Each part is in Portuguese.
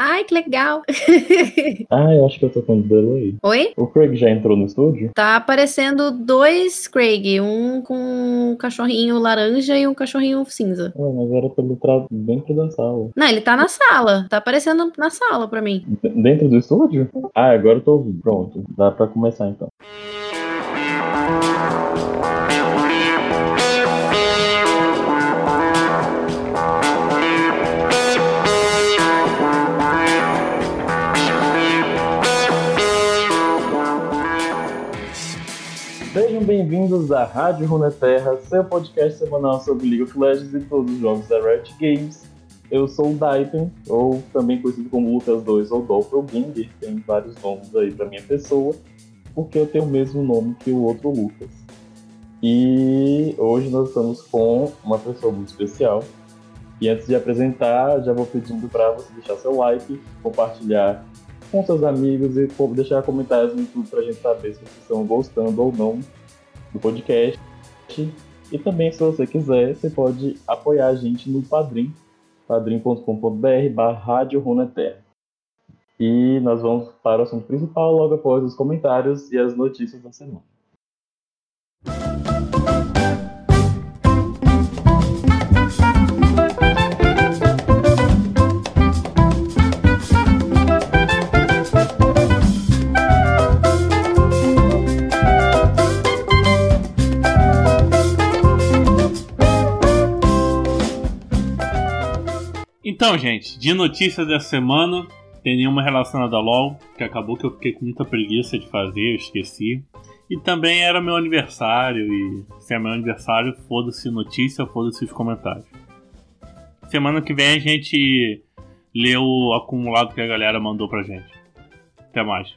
Ai, que legal. ah, eu acho que eu tô com o delay. Oi? O Craig já entrou no estúdio? Tá aparecendo dois Craig, um com um cachorrinho laranja e um cachorrinho cinza. Ué, mas era pra ele entrar dentro da sala. Não, ele tá na sala. Tá aparecendo na sala pra mim. D dentro do estúdio? Ah, agora eu tô ouvindo. Pronto, dá pra começar então. Sejam bem-vindos à Rádio Runeterra, seu podcast semanal sobre League of Legends e todos os jogos da Riot Games. Eu sou o Daipen, ou também conhecido como Lucas 2 ou Doppelganger, tem vários nomes aí pra minha pessoa, porque eu tenho o mesmo nome que o outro Lucas. E hoje nós estamos com uma pessoa muito especial. E antes de apresentar, já vou pedindo para você deixar seu like, compartilhar com seus amigos e deixar comentários no YouTube a gente saber se vocês estão gostando ou não do podcast. E também, se você quiser, você pode apoiar a gente no Padrim, padrim.com.br barra E nós vamos para o assunto principal logo após os comentários e as notícias da semana. Então, gente, de notícias dessa semana, tem nenhuma relacionada a LOL, que acabou que eu fiquei com muita preguiça de fazer, eu esqueci. E também era meu aniversário, e se é meu aniversário, foda-se notícia, foda-se os comentários. Semana que vem a gente lê o acumulado que a galera mandou pra gente. Até mais.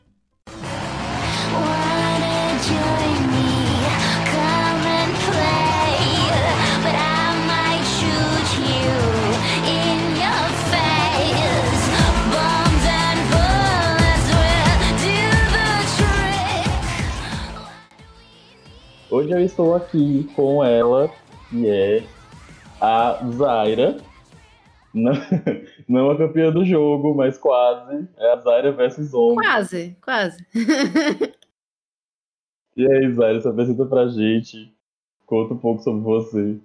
Hoje eu estou aqui com ela, que é a Zaira. Não, não a campeã do jogo, mas quase. É a Zaira versus Omni. Quase, quase. e aí, Zaira, se apresenta pra gente. Conta um pouco sobre você.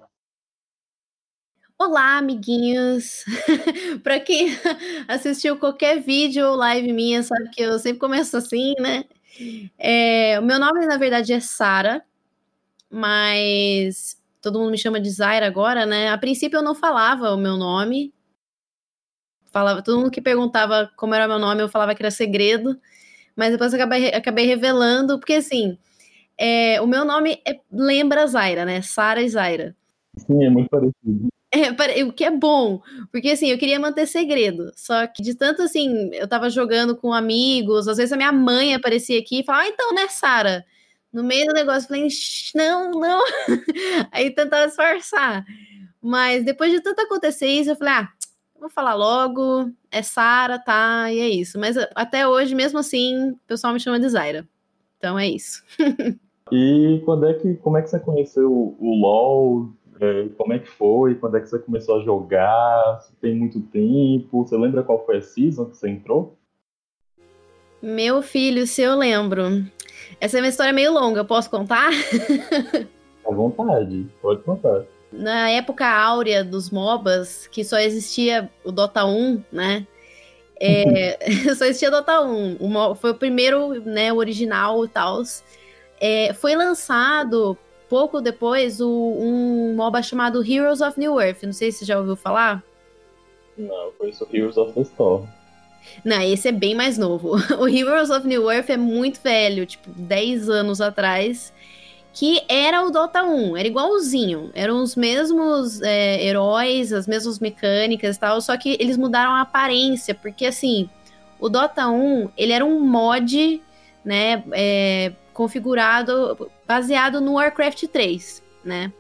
Olá, amiguinhos! para quem assistiu qualquer vídeo ou live minha, sabe que eu sempre começo assim, né? É, o meu nome, na verdade, é Sara mas todo mundo me chama de Zaira agora, né? A princípio eu não falava o meu nome. Falava, todo mundo que perguntava como era meu nome, eu falava que era segredo. Mas depois eu acabei, acabei revelando, porque assim, é, o meu nome é, lembra Zaira, né? Sara e Zaira. Sim, é muito parecido. É, o que é bom, porque assim, eu queria manter segredo. Só que de tanto assim, eu tava jogando com amigos, às vezes a minha mãe aparecia aqui e falava, ah, então, né, Sara? No meio do negócio, falei, não, não. Aí tentava disfarçar. Mas depois de tanto acontecer isso, eu falei, ah, vou falar logo, é Sara, tá, e é isso. Mas até hoje, mesmo assim, o pessoal me chama de Zaira. Então é isso. e quando é que, como é que você conheceu o LoL? É, como é que foi? Quando é que você começou a jogar? Tem muito tempo? Você lembra qual foi a season que você entrou? Meu filho, se eu lembro. Essa é uma história meio longa, eu posso contar? À vontade, pode contar. Na época áurea dos MOBAs, que só existia o Dota 1, né? É, só existia Dota 1. O, foi o primeiro, né, o original e tal. É, foi lançado pouco depois o, um MOBA chamado Heroes of New Earth. Não sei se você já ouviu falar. Não, foi isso Heroes of the Storm. Não, esse é bem mais novo. O Heroes of New Earth é muito velho, tipo, 10 anos atrás. Que era o Dota 1, era igualzinho. Eram os mesmos é, heróis, as mesmas mecânicas e tal, só que eles mudaram a aparência, porque assim, o Dota 1, ele era um mod, né, é, configurado, baseado no Warcraft 3, né?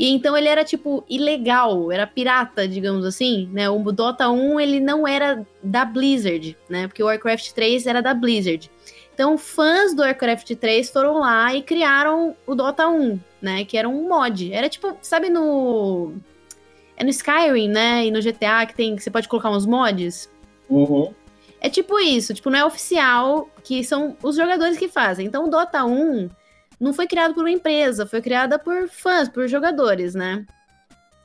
E então ele era tipo ilegal, era pirata, digamos assim, né? O Dota 1 ele não era da Blizzard, né? Porque o Warcraft 3 era da Blizzard. Então fãs do Warcraft 3 foram lá e criaram o Dota 1, né? Que era um mod. Era tipo, sabe no é no Skyrim, né? E no GTA que tem que você pode colocar uns mods. Uhum. É tipo isso, tipo, não é oficial, que são os jogadores que fazem. Então, o Dota 1 não foi criado por uma empresa, foi criada por fãs, por jogadores, né?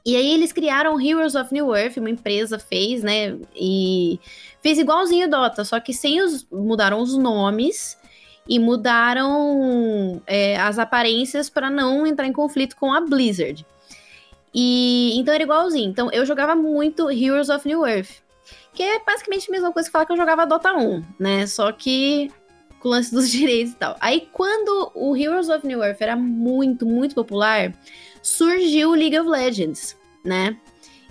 E aí eles criaram Heroes of New Earth, uma empresa fez, né? E fez igualzinho Dota, só que sem os. mudaram os nomes e mudaram é, as aparências para não entrar em conflito com a Blizzard. E então era igualzinho. Então eu jogava muito Heroes of New Earth, que é basicamente a mesma coisa que falar que eu jogava Dota 1, né? Só que com o lance dos direitos e tal. Aí quando o Heroes of New Earth era muito, muito popular, surgiu o League of Legends, né?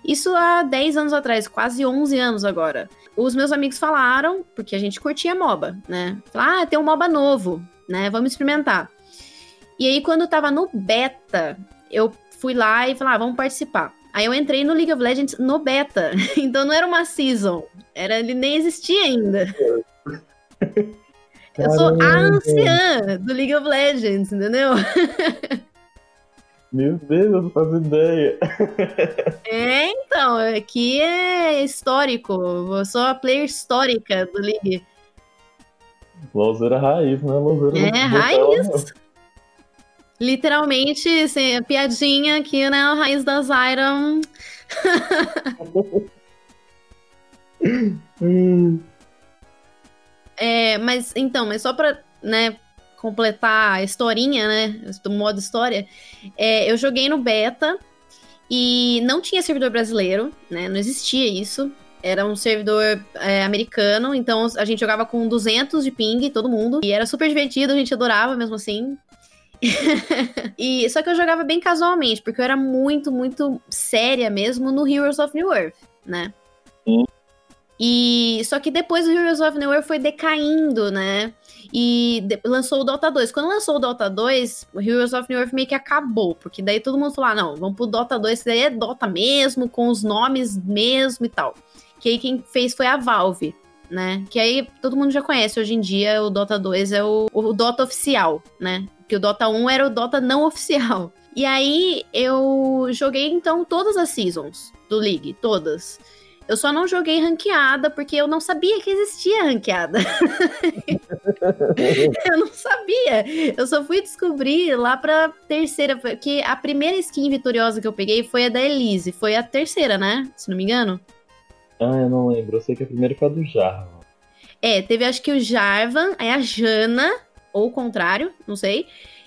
Isso há 10 anos atrás, quase 11 anos agora. Os meus amigos falaram, porque a gente curtia MOBA, né? Falaram, ah, tem um MOBA novo, né? Vamos experimentar. E aí, quando eu tava no beta, eu fui lá e falei, ah, vamos participar. Aí eu entrei no League of Legends no beta. Então não era uma season. Era, ele nem existia ainda. Eu sou a anciã do League of Legends, entendeu? Meu Deus, eu não faço ideia. É, então, aqui é histórico. Eu sou a player histórica do League. Louzeira raiz, né? Louzeira é, raiz. Literalmente, assim, piadinha aqui, né? A raiz da Zyra. é, mas então, mas só pra, né, completar a historinha, né? Do modo história, é, eu joguei no beta e não tinha servidor brasileiro, né? Não existia isso. Era um servidor é, americano, então a gente jogava com 200 de ping, todo mundo. E era super divertido, a gente adorava mesmo assim. e só que eu jogava bem casualmente, porque eu era muito, muito séria mesmo no Heroes of New Earth, né? Sim. E só que depois o Heroes of New Earth foi decaindo, né? E de, lançou o Dota 2. Quando lançou o Dota 2, o Heroes of New Earth meio que acabou, porque daí todo mundo falou: ah, não, vamos pro Dota 2, que daí é Dota mesmo, com os nomes mesmo e tal. Que aí quem fez foi a Valve, né? Que aí todo mundo já conhece hoje em dia, o Dota 2 é o, o Dota oficial, né? Que o Dota 1 era o Dota não oficial. E aí eu joguei então todas as seasons do League, todas. Eu só não joguei ranqueada porque eu não sabia que existia ranqueada. eu não sabia. Eu só fui descobrir lá pra terceira, porque a primeira skin vitoriosa que eu peguei foi a da Elise. Foi a terceira, né? Se não me engano. Ah, eu não lembro. Eu sei que a primeira foi a do Jarvan. É, teve acho que o Jarvan, aí a Jana, ou o contrário, não sei.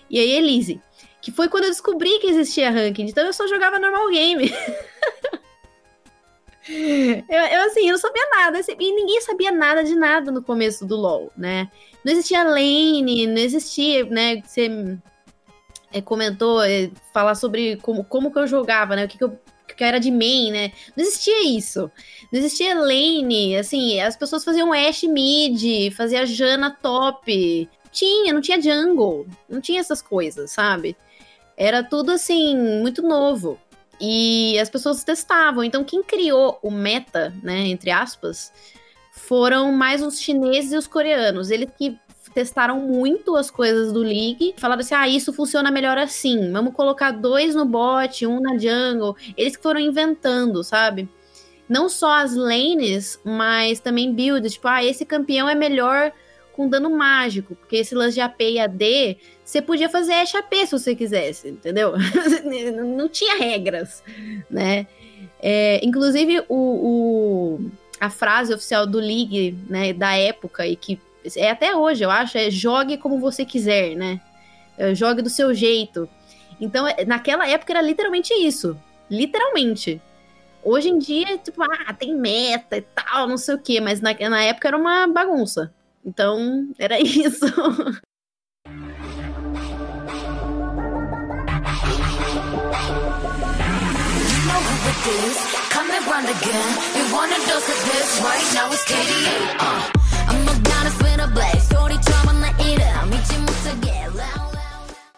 E aí a Elise. Que foi quando eu descobri que existia ranking. Então eu só jogava normal game. Eu, eu, assim, eu não sabia nada. E ninguém sabia nada de nada no começo do LoL, né? Não existia lane, não existia, né? Você é, comentou, é, falar sobre como, como que eu jogava, né? O que, que eu que era de main, né? Não existia isso. Não existia lane, assim, as pessoas faziam Ash mid, fazia Jana top. Tinha, não tinha jungle, não tinha essas coisas, sabe? Era tudo assim, muito novo. E as pessoas testavam. Então, quem criou o meta, né, entre aspas, foram mais os chineses e os coreanos. Eles que testaram muito as coisas do League, falaram assim: ah, isso funciona melhor assim. Vamos colocar dois no bot, um na jungle. Eles que foram inventando, sabe? Não só as lanes, mas também builds. Tipo, ah, esse campeão é melhor com dano mágico, porque esse lance de AP e AD você podia fazer HP se você quisesse, entendeu? não tinha regras, né? É, inclusive, o, o, a frase oficial do League, né, da época, e que é até hoje, eu acho, é jogue como você quiser, né? É, jogue do seu jeito. Então, é, naquela época era literalmente isso. Literalmente. Hoje em dia, tipo, ah, tem meta e tal, não sei o quê, mas na, na época era uma bagunça. Então, era isso.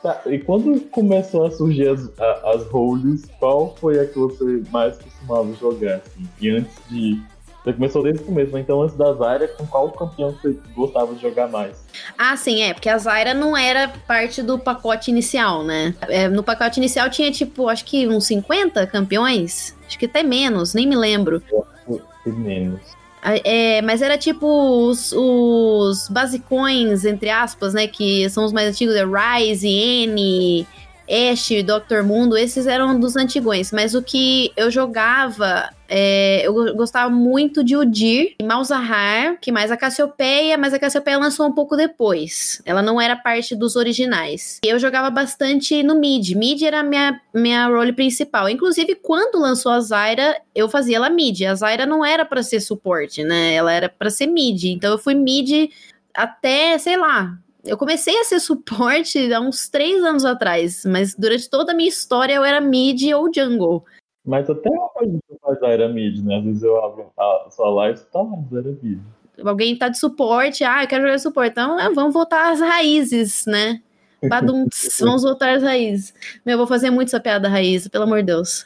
Tá, e quando começou a surgir as, as holds, qual foi a que você mais costumava jogar? Assim? E antes de você começou desde o começo, né? Então antes da Zaira, com qual campeão você gostava de jogar mais? Ah, sim, é, porque a Zaira não era parte do pacote inicial, né? É, no pacote inicial tinha, tipo, acho que uns 50 campeões? Acho que até menos, nem me lembro. Tem menos. É, mas era tipo os, os basicões, entre aspas, né? Que são os mais antigos, é Rise, N, Ash, Dr. Mundo, esses eram dos antigões. Mas o que eu jogava, é, eu gostava muito de Udir, Malzahar, que mais a Cassiopeia, mas a Cassiopeia lançou um pouco depois. Ela não era parte dos originais. Eu jogava bastante no mid. Mid era minha, minha role principal. Inclusive, quando lançou a Zyra, eu fazia ela mid. A Zyra não era para ser suporte, né? Ela era para ser mid. Então eu fui mid até, sei lá, eu comecei a ser suporte há uns três anos atrás, mas durante toda a minha história eu era mid ou jungle. Mas até hoje você faz era mid, né? Às vezes eu abro a sua live e tá lá, era mid. Alguém tá de suporte, ah, eu quero jogar suporte. Então, é, vamos voltar às raízes, né? Badunts, vamos voltar às raízes. Meu, eu vou fazer muito essa piada raiz, pelo amor de Deus.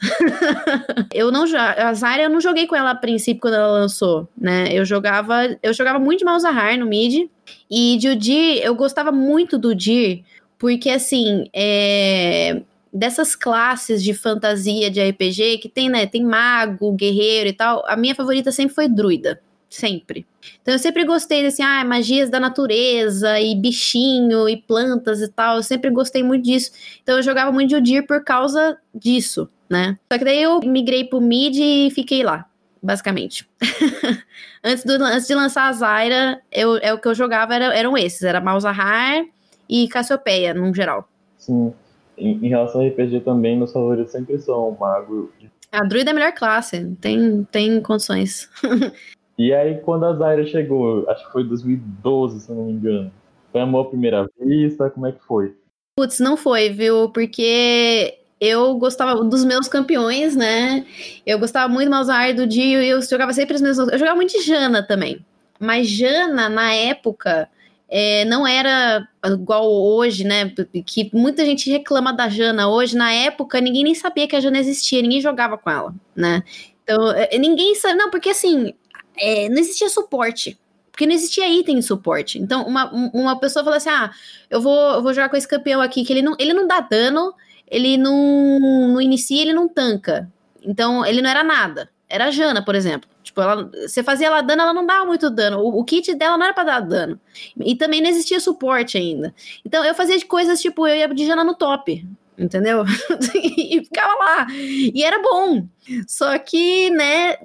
eu não a Zarya eu não joguei com ela a princípio quando ela lançou, né? Eu jogava, eu jogava muito de Malzahar no mid e de Udir, eu gostava muito do Udir porque assim, é dessas classes de fantasia de RPG que tem, né, tem mago, guerreiro e tal, a minha favorita sempre foi druida sempre. Então eu sempre gostei assim, ah, magias da natureza e bichinho e plantas e tal. Eu sempre gostei muito disso. Então eu jogava muito de Udir por causa disso, né? Só que daí eu migrei pro mid e fiquei lá, basicamente. antes, do, antes de lançar a Zyra, eu, é o que eu jogava era, eram esses, era Malzahar e Cassiopeia, no geral. Sim. Em, em relação ao RPG também, meus favoritos sempre são o Mago. A Druida é a melhor classe, tem, tem condições. E aí, quando a Zaira chegou, acho que foi 2012, se eu não me engano, foi amor à primeira vista? Como é que foi? Putz, não foi, viu? Porque eu gostava dos meus campeões, né? Eu gostava muito do Malzahar, do Dio, e eu jogava sempre os mesmos. Eu jogava muito de Jana também. Mas Jana, na época, é, não era igual hoje, né? Que muita gente reclama da Jana hoje. Na época, ninguém nem sabia que a Jana existia, ninguém jogava com ela, né? Então, é, ninguém sabe. Não, porque assim, é, não existia suporte. Porque não existia item de suporte. Então, uma, uma pessoa fala assim: ah, eu vou, eu vou jogar com esse campeão aqui, que ele não, ele não dá dano, ele não, não inicia, ele não tanca. Então, ele não era nada. Era a Jana, por exemplo. Tipo, ela, você fazia ela dano, ela não dava muito dano. O, o, kit dela não era pra dar dano. E também não existia suporte ainda. Então, eu fazia de coisas tipo, eu ia de Jana no top entendeu? e ficava lá. E era bom. Só que, né,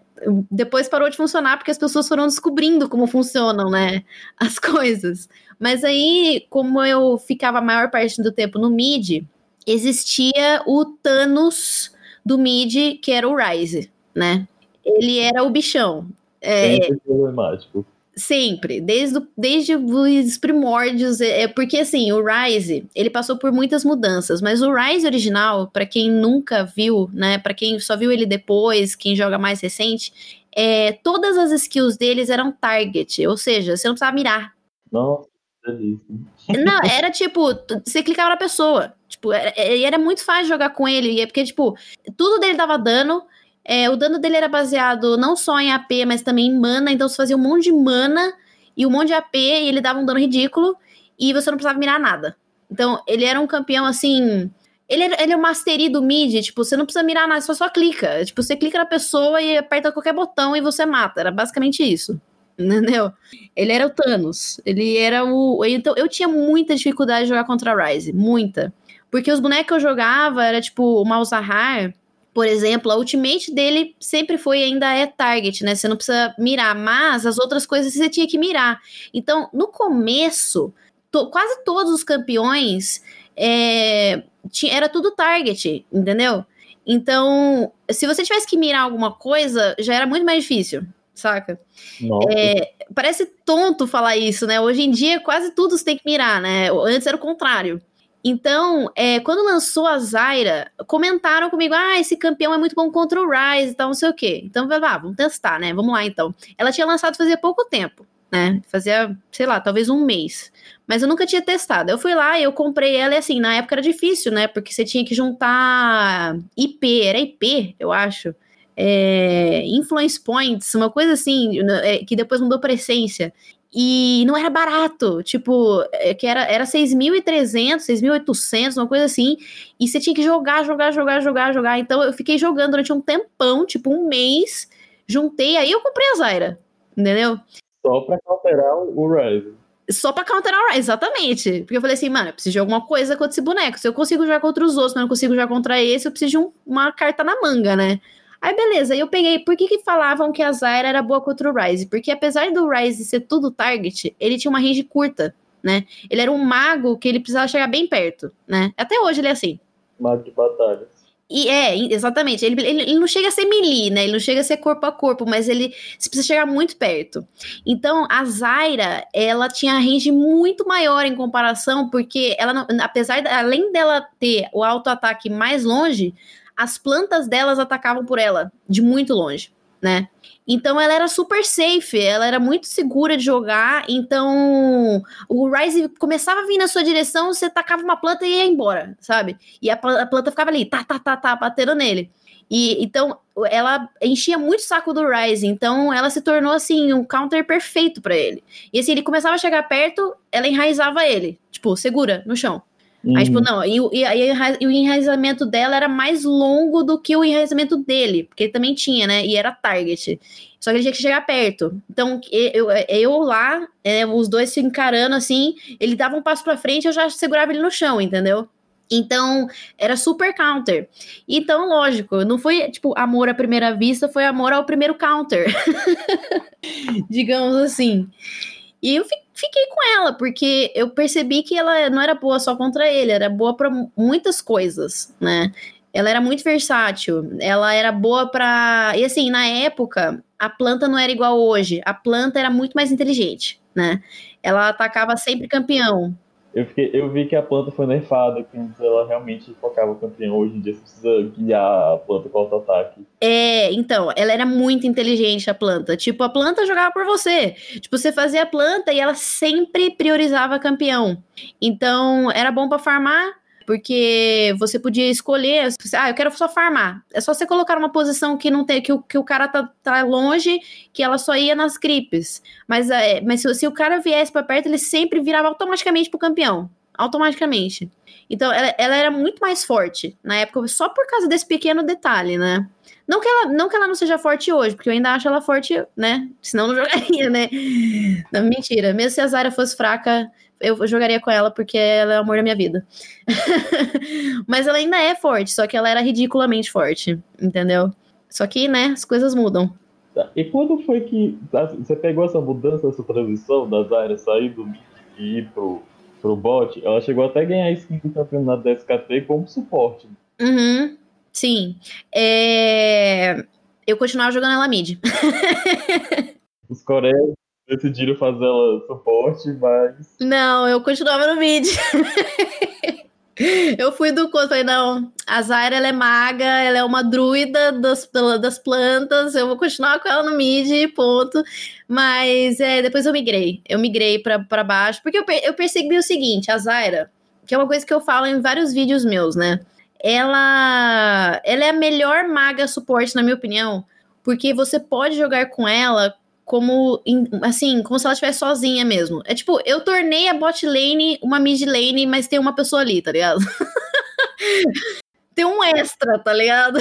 depois parou de funcionar porque as pessoas foram descobrindo como funcionam, né, as coisas. Mas aí, como eu ficava a maior parte do tempo no mid, existia o Thanos do mid, que era o Ryze, né? Ele era o bichão. É, é problemático. Sempre, desde, o, desde os primórdios, é, é, porque assim, o Rise, ele passou por muitas mudanças, mas o Rise original, para quem nunca viu, né, para quem só viu ele depois, quem joga mais recente, é, todas as skills deles eram target, ou seja, você não precisava mirar. Nossa, Não, era tipo, você clicava na pessoa, tipo, era, era muito fácil jogar com ele, porque, tipo, tudo dele dava dano, é, o dano dele era baseado não só em AP, mas também em mana, então você fazia um monte de mana e um monte de AP e ele dava um dano ridículo e você não precisava mirar nada. Então, ele era um campeão assim. Ele, ele é o mastery do mid, tipo, você não precisa mirar nada, só só clica. Tipo, você clica na pessoa e aperta qualquer botão e você mata. Era basicamente isso. Entendeu? Ele era o Thanos. Ele era o. Então, eu tinha muita dificuldade de jogar contra a Ryze. Muita. Porque os bonecos que eu jogava era tipo o Malzahar por exemplo, a ultimate dele sempre foi ainda é target, né? Você não precisa mirar, mas as outras coisas você tinha que mirar. Então, no começo, to, quase todos os campeões é, tinha, era tudo target, entendeu? Então, se você tivesse que mirar alguma coisa, já era muito mais difícil, saca? É, parece tonto falar isso, né? Hoje em dia, quase tudo você tem que mirar, né? Antes era o contrário. Então, é, quando lançou a Zaira, comentaram comigo: ah, esse campeão é muito bom contra o Rise e tal, não sei o quê. Então, ah, vamos testar, né? Vamos lá então. Ela tinha lançado fazia pouco tempo, né? Fazia, sei lá, talvez um mês. Mas eu nunca tinha testado. Eu fui lá eu comprei ela e assim, na época era difícil, né? Porque você tinha que juntar IP, era IP, eu acho. É, influence points, uma coisa assim, né, é, que depois mudou para essência. E não era barato, tipo, é, que era, era 6.300, 6.800, uma coisa assim, e você tinha que jogar, jogar, jogar, jogar, jogar. Então eu fiquei jogando durante um tempão, tipo um mês, juntei, aí eu comprei a Zaira, Entendeu? Só pra counterar o Ryze. Só pra counterar o Ryze, exatamente. Porque eu falei assim, mano, eu preciso de alguma coisa contra esse boneco. Se eu consigo jogar contra os outros, mas não consigo jogar contra esse, eu preciso de um, uma carta na manga, né? Aí beleza, eu peguei. Por que, que falavam que a Zyra era boa contra o Ryze? Porque apesar do Ryze ser tudo target, ele tinha uma range curta, né? Ele era um mago que ele precisava chegar bem perto, né? Até hoje ele é assim. Mago de batalha. E é, exatamente. Ele, ele, ele, não chega a ser melee, né? Ele não chega a ser corpo a corpo, mas ele precisa chegar muito perto. Então, a Zyra, ela tinha a range muito maior em comparação, porque ela, não, apesar, de, além dela ter o auto-ataque mais longe, as plantas delas atacavam por ela de muito longe, né? Então ela era super safe, ela era muito segura de jogar. Então o Ryze começava a vir na sua direção, você tacava uma planta e ia embora, sabe? E a, a planta ficava ali, tá, tá, tá, tá, batendo nele. E então ela enchia muito o saco do Ryze, então ela se tornou assim um counter perfeito para ele. E assim, ele começava a chegar perto, ela enraizava ele, tipo, segura no chão. Aí, tipo, uhum. não, e, e, e, e, o enraizamento dela era mais longo do que o enraizamento dele, porque ele também tinha, né? E era target. Só que ele tinha que chegar perto. Então, eu, eu lá, é, os dois se encarando assim, ele dava um passo pra frente, eu já segurava ele no chão, entendeu? Então, era super counter. Então, lógico, não foi tipo amor à primeira vista, foi amor ao primeiro counter. Digamos assim. E eu fiquei com ela, porque eu percebi que ela não era boa só contra ele, era boa para muitas coisas, né? Ela era muito versátil, ela era boa para. E assim, na época, a planta não era igual hoje, a planta era muito mais inteligente, né? Ela atacava sempre campeão. Eu, fiquei, eu vi que a planta foi nerfada, que ela realmente focava o campeão. Hoje em dia você precisa guiar a planta com auto-ataque. É, então, ela era muito inteligente, a planta. Tipo, a planta jogava por você. Tipo, você fazia a planta e ela sempre priorizava campeão. Então, era bom para farmar, porque você podia escolher, ah, eu quero só farmar. É só você colocar uma posição que não tem, que o, que o cara tá, tá longe, que ela só ia nas creeps. Mas, é, mas se, se o cara viesse para perto, ele sempre virava automaticamente pro campeão. Automaticamente. Então, ela, ela era muito mais forte na época, só por causa desse pequeno detalhe, né? Não que, ela, não que ela não seja forte hoje, porque eu ainda acho ela forte, né? Senão não jogaria, né? Não, mentira. Mesmo se a Zara fosse fraca, eu jogaria com ela porque ela é o amor da minha vida. Mas ela ainda é forte, só que ela era ridiculamente forte, entendeu? Só que, né, as coisas mudam. Tá, e quando foi que você pegou essa mudança, essa transição das áreas sair do mid e ir pro, pro bot? Ela chegou até a ganhar skin do campeonato da SKT como suporte. Uhum, sim. É... Eu continuava jogando ela mid. Os coreanos decidiram fazer ela suporte, mas. Não, eu continuava no mid. eu fui do conto, falei, não, a Zaira ela é maga, ela é uma druida das, das plantas, eu vou continuar com ela no mid, ponto. Mas é, depois eu migrei, eu migrei pra, baixo, porque eu, eu percebi o seguinte, a Zaira, que é uma coisa que eu falo em vários vídeos meus, né? Ela, ela é a melhor maga suporte, na minha opinião, porque você pode jogar com ela como assim, como se ela estivesse sozinha mesmo. É tipo, eu tornei a bot lane uma mid lane, mas tem uma pessoa ali, tá ligado? tem um extra, tá ligado?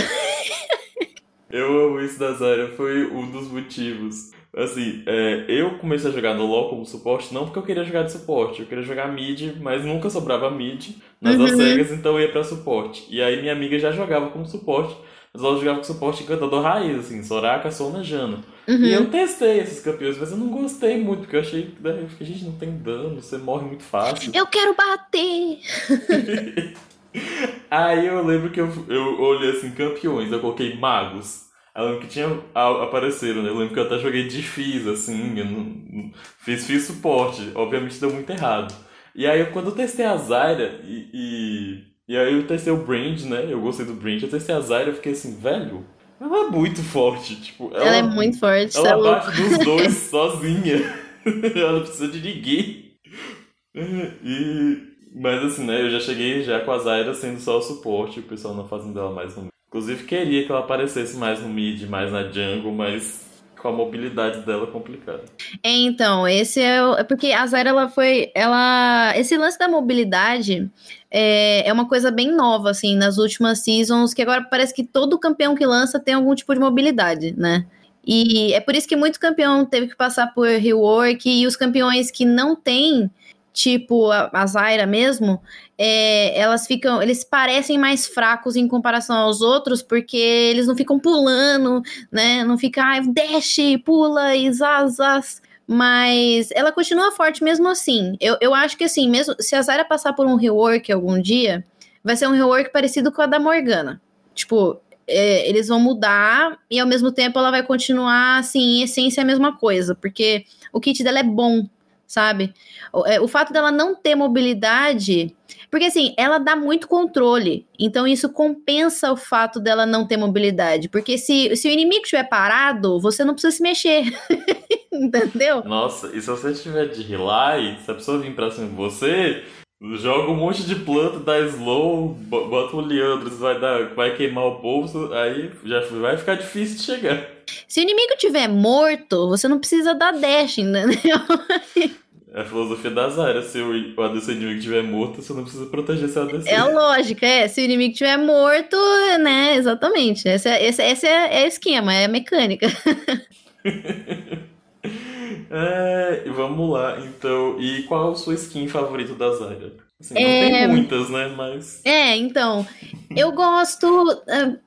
eu amo isso da Zarya, foi um dos motivos. Assim, é, eu comecei a jogar no LoL como suporte, não porque eu queria jogar de suporte, eu queria jogar mid, mas nunca sobrava mid nas uhum. cegas, então eu ia pra suporte. E aí minha amiga já jogava como suporte, mas ela jogava com suporte encantador raiz, assim, Soraka, Sona, Jana. Uhum. E eu testei esses campeões, mas eu não gostei muito, porque eu achei que né, a gente não tem dano, você morre muito fácil. Eu quero bater! Aí eu lembro que eu, eu olhei assim, campeões, eu coloquei magos. Eu lembro que tinha apareceram, né? Eu lembro que eu até joguei difícil, assim, eu não, fiz, fiz suporte, obviamente deu muito errado. E aí quando eu testei a Zyra e, e, e aí eu testei o Brand, né? Eu gostei do Brand, eu testei a Zyra e fiquei assim, velho, ela é muito forte, tipo. Ela, ela é muito forte, Ela é bate dos dois sozinha. ela não precisa de ninguém. E. Mas assim, né? Eu já cheguei já com a Zaira sendo só o suporte, o pessoal não fazendo dela mais no Inclusive queria que ela aparecesse mais no mid, mais na jungle, mas com a mobilidade dela complicada. É, então, esse é o. É porque a Zara ela foi. Ela. Esse lance da mobilidade é, é uma coisa bem nova, assim, nas últimas seasons, que agora parece que todo campeão que lança tem algum tipo de mobilidade, né? E é por isso que muito campeão teve que passar por rework e os campeões que não têm tipo a, a Zyra mesmo, é, elas ficam, eles parecem mais fracos em comparação aos outros, porque eles não ficam pulando, né? Não fica, ah, dash, pula e zaz, Mas ela continua forte mesmo assim. Eu, eu acho que assim, mesmo se a Zyra passar por um rework algum dia, vai ser um rework parecido com a da Morgana. Tipo, é, eles vão mudar e ao mesmo tempo ela vai continuar, assim, em essência a mesma coisa, porque o kit dela é bom, sabe? O, é, o fato dela não ter mobilidade. Porque assim, ela dá muito controle. Então isso compensa o fato dela não ter mobilidade. Porque se, se o inimigo estiver parado, você não precisa se mexer. Entendeu? Nossa, e se você tiver de relay, se a pessoa vir pra cima de você, joga um monte de planta, dá slow, bota o Leandro, vai, dar, vai queimar o bolso, aí já vai ficar difícil de chegar. Se o inimigo tiver morto, você não precisa dar dash, entendeu? É a filosofia das áreas. Se o ADC inimigo estiver morto, você não precisa proteger seu ADC. É a lógica, é. Se o inimigo estiver morto, né? Exatamente. Esse, é, esse, esse é, é o esquema, é a mecânica. é, vamos lá, então. E qual a sua skin favorita da Zarya? Assim, não é... tem muitas, né? Mas. É, então. Eu gosto.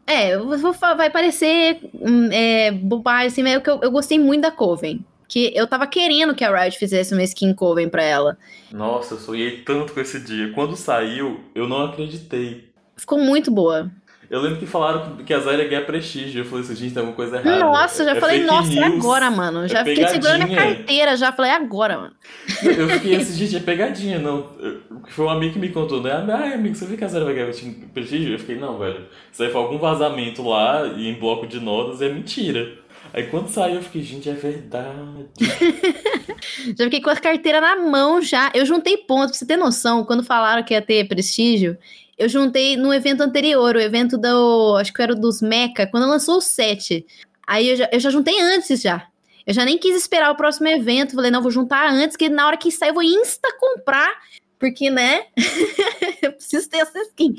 É, vou, vai parecer hum, é, bobagem, assim, mas eu, eu gostei muito da Coven. Que eu tava querendo que a Riot fizesse uma skin Coven pra ela. Nossa, eu sonhei tanto com esse dia. Quando saiu, eu não acreditei. Ficou muito boa. Eu lembro que falaram que a Zyra ganha prestígio. Eu falei assim, gente, tem alguma coisa errada. Nossa, já é falei, nossa, news, é agora, mano. É já é fiquei segurando minha carteira, já falei, é agora, mano. Eu fiquei assim, gente, é pegadinha, não. Foi um amigo que me contou, né? Ah, amigo, você viu que a vai ganhar prestígio? Eu fiquei, não, velho. Isso aí foi algum vazamento lá e em bloco de notas é mentira. Aí quando saiu, eu fiquei, gente, é verdade. já fiquei com a carteira na mão já. Eu juntei pontos, pra você ter noção, quando falaram que ia ter prestígio, eu juntei no evento anterior, o evento do. Acho que era dos Mecha, quando lançou o 7. Aí eu já, eu já juntei antes já. Eu já nem quis esperar o próximo evento. Falei, não, vou juntar antes, que na hora que sair eu vou insta comprar. Porque, né? eu preciso ter essa skin.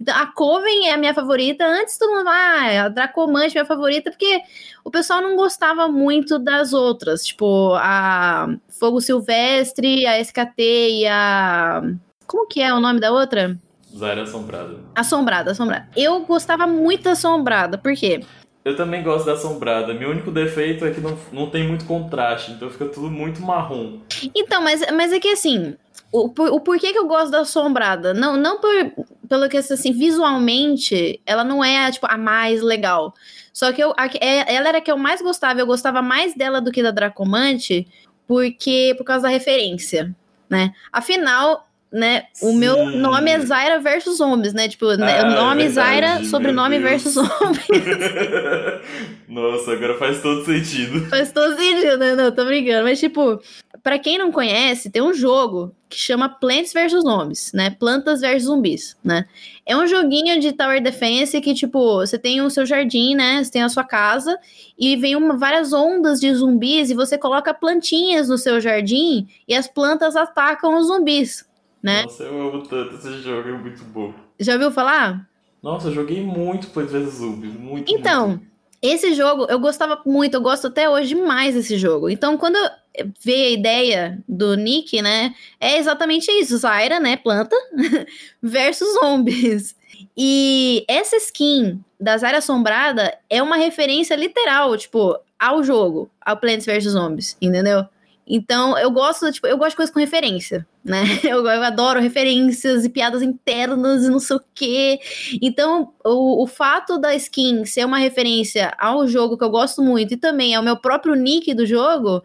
Então, a Coven é a minha favorita. Antes todo mundo, ah, a Dracomante é minha favorita, porque o pessoal não gostava muito das outras. Tipo, a Fogo Silvestre, a SKT e a. Como que é o nome da outra? Zaira Assombrada. Assombrada, Assombrada. Eu gostava muito da Assombrada, por quê? Eu também gosto da Assombrada. Meu único defeito é que não, não tem muito contraste, então fica tudo muito marrom. Então, mas, mas é que assim, o, o porquê que eu gosto da Assombrada? Não, não por, pelo que, assim, visualmente, ela não é, tipo, a mais legal. Só que eu, a, é, ela era a que eu mais gostava, eu gostava mais dela do que da Dracomante, porque, por causa da referência, né? Afinal, né? O Sim. meu nome é Zaira versus zombies, né? Tipo, né? ah, nome é Zaira, sobrenome versus zombies. Nossa, agora faz todo sentido. Faz todo sentido, né? Não, tô brincando. Mas, tipo, para quem não conhece, tem um jogo que chama Plants vs Zombies, né? Plantas versus zumbis, né? É um joguinho de Tower Defense que, tipo, você tem o seu jardim, né? Você tem a sua casa e vem uma, várias ondas de zumbis e você coloca plantinhas no seu jardim e as plantas atacam os zumbis, né? Nossa, eu amo tanto esse jogo, é muito bom. Já ouviu falar? Nossa, eu joguei muito Plants vs Zombies, muito. Então, muito. esse jogo eu gostava muito, eu gosto até hoje demais desse jogo. Então, quando eu vi a ideia do Nick, né, é exatamente isso: Zyra, né, planta, versus zombies. E essa skin da Zyra Assombrada é uma referência literal, tipo, ao jogo, ao Plants vs Zombies, entendeu? Então, eu gosto, tipo, eu gosto de coisas com referência, né? Eu, eu adoro referências e piadas internas e não sei o quê. Então, o, o fato da skin ser uma referência ao jogo que eu gosto muito e também ao meu próprio nick do jogo,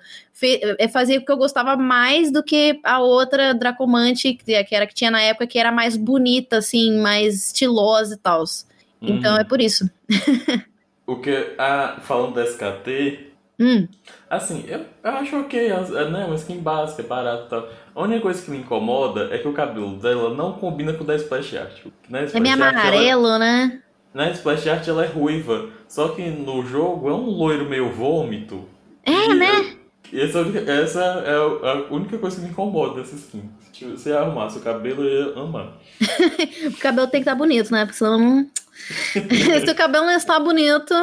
é fazer o que eu gostava mais do que a outra Dracomante, que era que tinha na época, que era mais bonita, assim, mais estilosa e tal. Então, uhum. é por isso. o que, ah, falando da SKT, Hum. Assim, eu, eu acho ok, é, né, uma skin básica, é barato e tal. A única coisa que me incomoda é que o cabelo dela não combina com o da Splash Art. Né, Splash é meio amarelo, ela, né? Na né, Splash Art ela é ruiva, só que no jogo é um loiro meio vômito. É, né? E essa, essa é a única coisa que me incomoda dessa skin. Se você arrumasse o cabelo, eu ia amar. o cabelo tem que estar tá bonito, né? Porque senão não Seu cabelo não está bonito.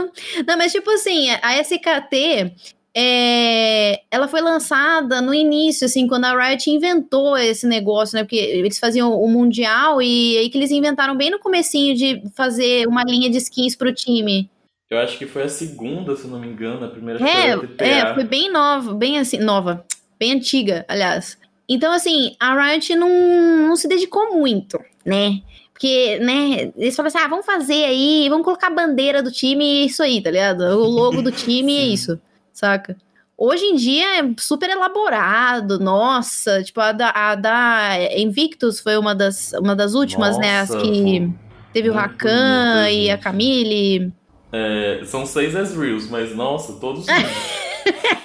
Não, mas tipo assim, a SKT é, ela foi lançada no início, assim, quando a Riot inventou esse negócio, né? Porque eles faziam o Mundial e aí que eles inventaram bem no comecinho de fazer uma linha de skins pro time. Eu acho que foi a segunda, se não me engano, a primeira é, É, foi bem nova, bem assim, nova, bem antiga, aliás. Então, assim, a Riot não, não se dedicou muito, né? Porque, né, eles falaram assim, ah, vamos fazer aí, vamos colocar a bandeira do time e isso aí, tá ligado? O logo do time é isso saca? Hoje em dia é super elaborado, nossa, tipo, a da, a da Invictus foi uma das, uma das últimas, nossa, né, as que teve o Rakan e a Camille. É, são seis as reels, mas nossa, todos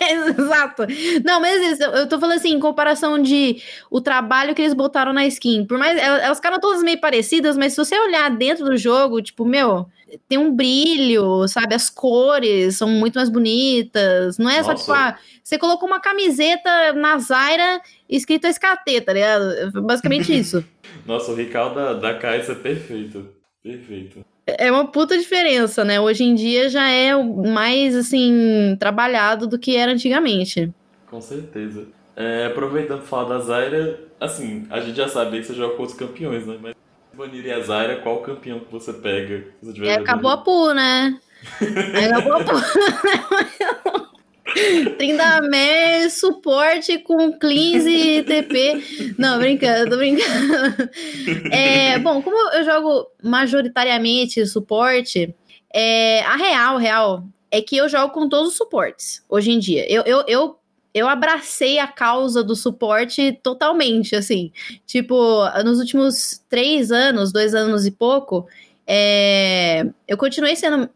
Exato. Não, mas eu tô falando assim, em comparação de o trabalho que eles botaram na skin. Por mais. Elas ficaram todas meio parecidas, mas se você olhar dentro do jogo, tipo, meu, tem um brilho, sabe? As cores são muito mais bonitas. Não é Nossa. só tipo, ah, você colocou uma camiseta na Zaira escrito SKT, tá ligado? Basicamente isso. Nossa, o Ricardo da, da Caixa é perfeito. Perfeito. É uma puta diferença, né? Hoje em dia já é mais, assim, trabalhado do que era antigamente. Com certeza. É, aproveitando pra falar da Zaira, assim, a gente já sabe que você joga com outros campeões, né? Mas Vanilla e a Zaira, qual campeão que você pega? Se você é, acabou a Pu, né? acabou a Pu. Tryndamere, suporte com cleans e TP. Não, brincando, tô brincando. É, bom, como eu jogo majoritariamente suporte, é, a real, real, é que eu jogo com todos os suportes hoje em dia. Eu, eu, eu, eu abracei a causa do suporte totalmente, assim. Tipo, nos últimos três anos, dois anos e pouco, é, eu continuei sendo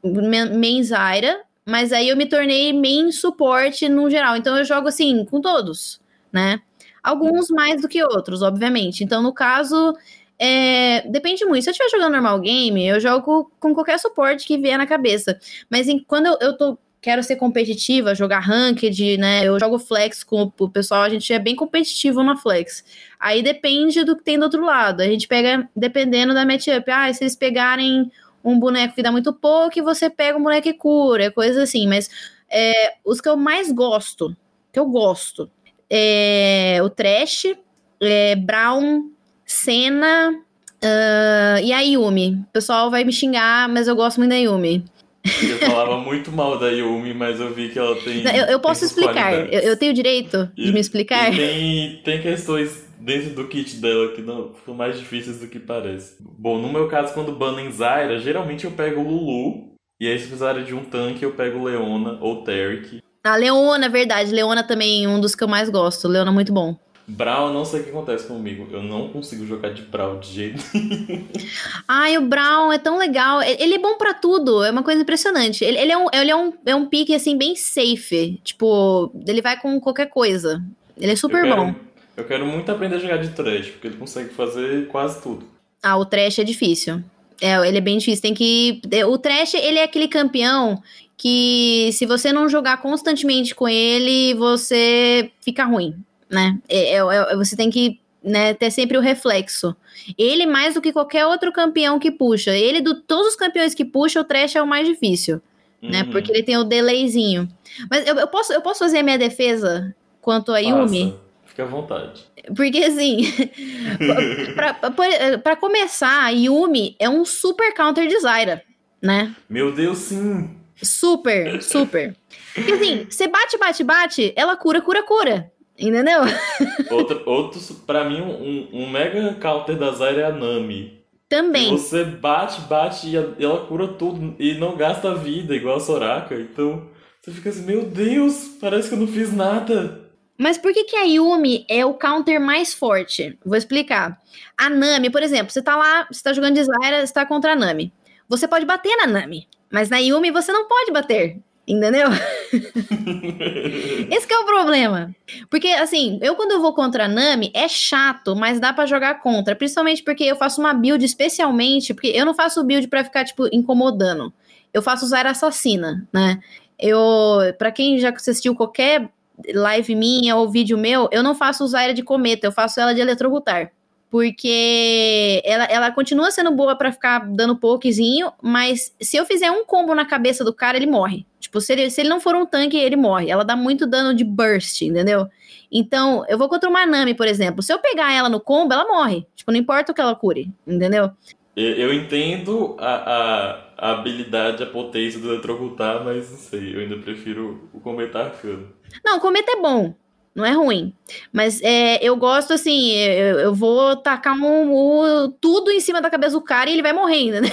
Zyra, mas aí eu me tornei main suporte no geral. Então eu jogo assim com todos, né? Alguns mais do que outros, obviamente. Então, no caso, é, depende muito. Se eu estiver jogando normal game, eu jogo com qualquer suporte que vier na cabeça. Mas em, quando eu, eu tô, quero ser competitiva, jogar ranked, né? Eu jogo flex com o pessoal, a gente é bem competitivo na flex. Aí depende do que tem do outro lado. A gente pega, dependendo da matchup. Ah, se eles pegarem um boneco que dá muito pouco você pega um boneco que cura, coisa assim. Mas é, os que eu mais gosto, que eu gosto, é o Trash, é Brown, Senna uh, e a Yumi. O pessoal vai me xingar, mas eu gosto muito da Yumi. Eu falava muito mal da Yumi, mas eu vi que ela tem. Eu, eu posso explicar. Eu, eu, tenho direito e, de me explicar. tem, tem questões dentro do kit dela que não são mais difíceis do que parece. Bom, no meu caso, quando banem Zyra, geralmente eu pego o Lulu. E aí, se precisar de um tanque, eu pego Leona ou Taric. A Leona, é verdade. Leona também um dos que eu mais gosto. Leona é muito bom. Brown, não sei o que acontece comigo. Eu não consigo jogar de Brown de jeito Ai, o Brown é tão legal. Ele é bom para tudo. É uma coisa impressionante. Ele, ele, é, um, ele é, um, é um pique, assim, bem safe. Tipo, ele vai com qualquer coisa. Ele é super eu quero, bom. Eu quero muito aprender a jogar de trash, porque ele consegue fazer quase tudo. Ah, o trash é difícil. É, ele é bem difícil. Tem que. É, o trash, ele é aquele campeão que se você não jogar constantemente com ele, você fica ruim né? É, é, é, você tem que né, ter sempre o reflexo. Ele, mais do que qualquer outro campeão que puxa, ele, de todos os campeões que puxa, o Trash é o mais difícil, né? uhum. né? Porque ele tem o delayzinho. Mas eu, eu, posso, eu posso fazer a minha defesa quanto a Yumi? Fique à vontade. Porque assim, para começar, a Yumi é um super counter de Zyra, né? Meu Deus, sim! Super, super. Porque assim, você bate, bate, bate, ela cura, cura, cura. Entendeu? Outro, outro pra mim, um, um mega counter da Zyra é a Nami. Também. Você bate, bate e ela cura tudo e não gasta vida, igual a Soraka. Então, você fica assim, meu Deus, parece que eu não fiz nada. Mas por que, que a Yumi é o counter mais forte? Vou explicar. A Nami, por exemplo, você tá lá, você tá jogando de Zyra, você tá contra a Nami. Você pode bater na Nami, mas na Yumi você não pode bater. Entendeu? O problema. Porque, assim, eu quando eu vou contra a Nami, é chato, mas dá para jogar contra. Principalmente porque eu faço uma build especialmente, porque eu não faço build para ficar, tipo, incomodando. Eu faço usar assassina, né? Eu, para quem já assistiu qualquer live minha ou vídeo meu, eu não faço usar ela de cometa, eu faço ela de eletrocutar. Porque ela, ela continua sendo boa para ficar dando pokezinho, mas se eu fizer um combo na cabeça do cara, ele morre. Tipo, se ele, se ele não for um tanque, ele morre. Ela dá muito dano de burst, entendeu? Então, eu vou contra uma Nami, por exemplo. Se eu pegar ela no combo, ela morre. Tipo, não importa o que ela cure, entendeu? Eu entendo a, a, a habilidade, a potência do eletrocutar, mas não sei, eu ainda prefiro o cometa arcano. Não, o cometa é bom. Não é ruim. Mas é, eu gosto assim, eu, eu vou tacar um, um, tudo em cima da cabeça do cara e ele vai morrendo, né?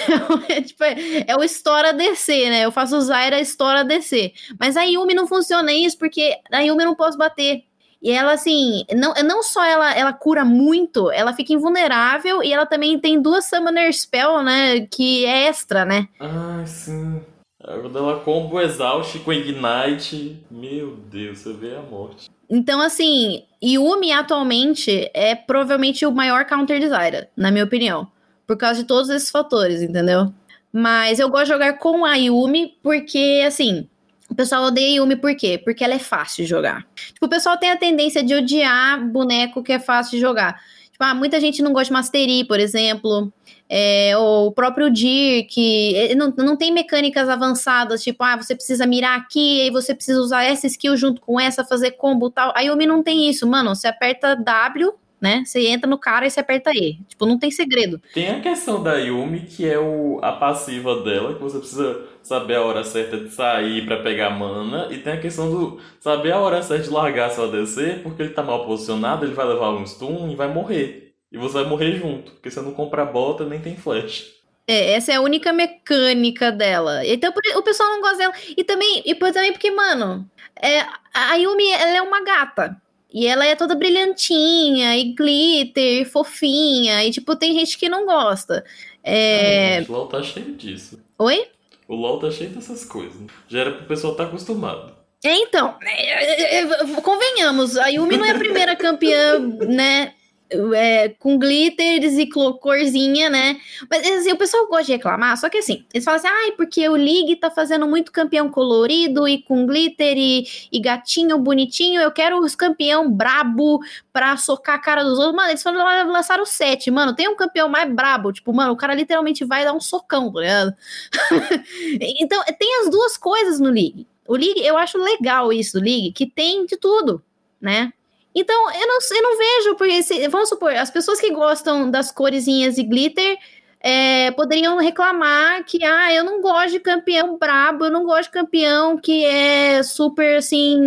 É, tipo, é, é o Estoura DC, né? Eu faço o Zaira Estoura DC. Mas a Yumi não funciona isso, porque a Yumi não posso bater. E ela, assim, não, não só ela, ela cura muito, ela fica invulnerável e ela também tem duas Summoner Spell, né? Que é extra, né? Ah, sim. Quando ela combo exaust com Ignite, meu Deus, você vê a morte. Então, assim, Yumi atualmente é provavelmente o maior counter de Zyra, na minha opinião. Por causa de todos esses fatores, entendeu? Mas eu gosto de jogar com a Yumi porque, assim, o pessoal odeia Yumi por quê? Porque ela é fácil de jogar. Tipo, o pessoal tem a tendência de odiar boneco que é fácil de jogar. Tipo, ah, muita gente não gosta de Mastery, por exemplo. É, ou o próprio Dir, que não, não tem mecânicas avançadas, tipo, ah, você precisa mirar aqui, aí você precisa usar essa skill junto com essa, fazer combo tal. A Yumi não tem isso, mano. Você aperta W, né? Você entra no cara e você aperta E. Tipo, não tem segredo. Tem a questão da Yumi, que é o, a passiva dela, que você precisa saber a hora certa de sair para pegar mana. E tem a questão do saber a hora certa de largar seu ADC, porque ele tá mal posicionado, ele vai levar um stun e vai morrer. E você vai morrer junto, porque você não compra bota nem tem flash. É, essa é a única mecânica dela. Então o pessoal não gosta dela. E também, e também porque, mano, é, a Yumi ela é uma gata. E ela é toda brilhantinha, e glitter, e fofinha. E, tipo, tem gente que não gosta. É... Ah, o LOL tá cheio disso. Oi? O LOL tá cheio dessas coisas. Já era pro pessoal estar tá acostumado. É, então, é, é, é, convenhamos, a Yumi não é a primeira campeã, né, é, com glitters e corzinha, né? Mas assim, o pessoal gosta de reclamar, só que assim, eles falam assim, ai, ah, porque o League tá fazendo muito campeão colorido e com glitter e, e gatinho bonitinho, eu quero os campeão brabo pra socar a cara dos outros. Mano, eles falaram, lançaram o 7, mano, tem um campeão mais brabo, tipo, mano, o cara literalmente vai dar um socão, tá ligado? então, tem as duas coisas no League. O League, eu acho legal isso, League, que tem de tudo, né? Então, eu não, eu não vejo, porque se, vamos supor, as pessoas que gostam das coresinhas e glitter é, poderiam reclamar que, ah, eu não gosto de campeão brabo, eu não gosto de campeão que é super, assim,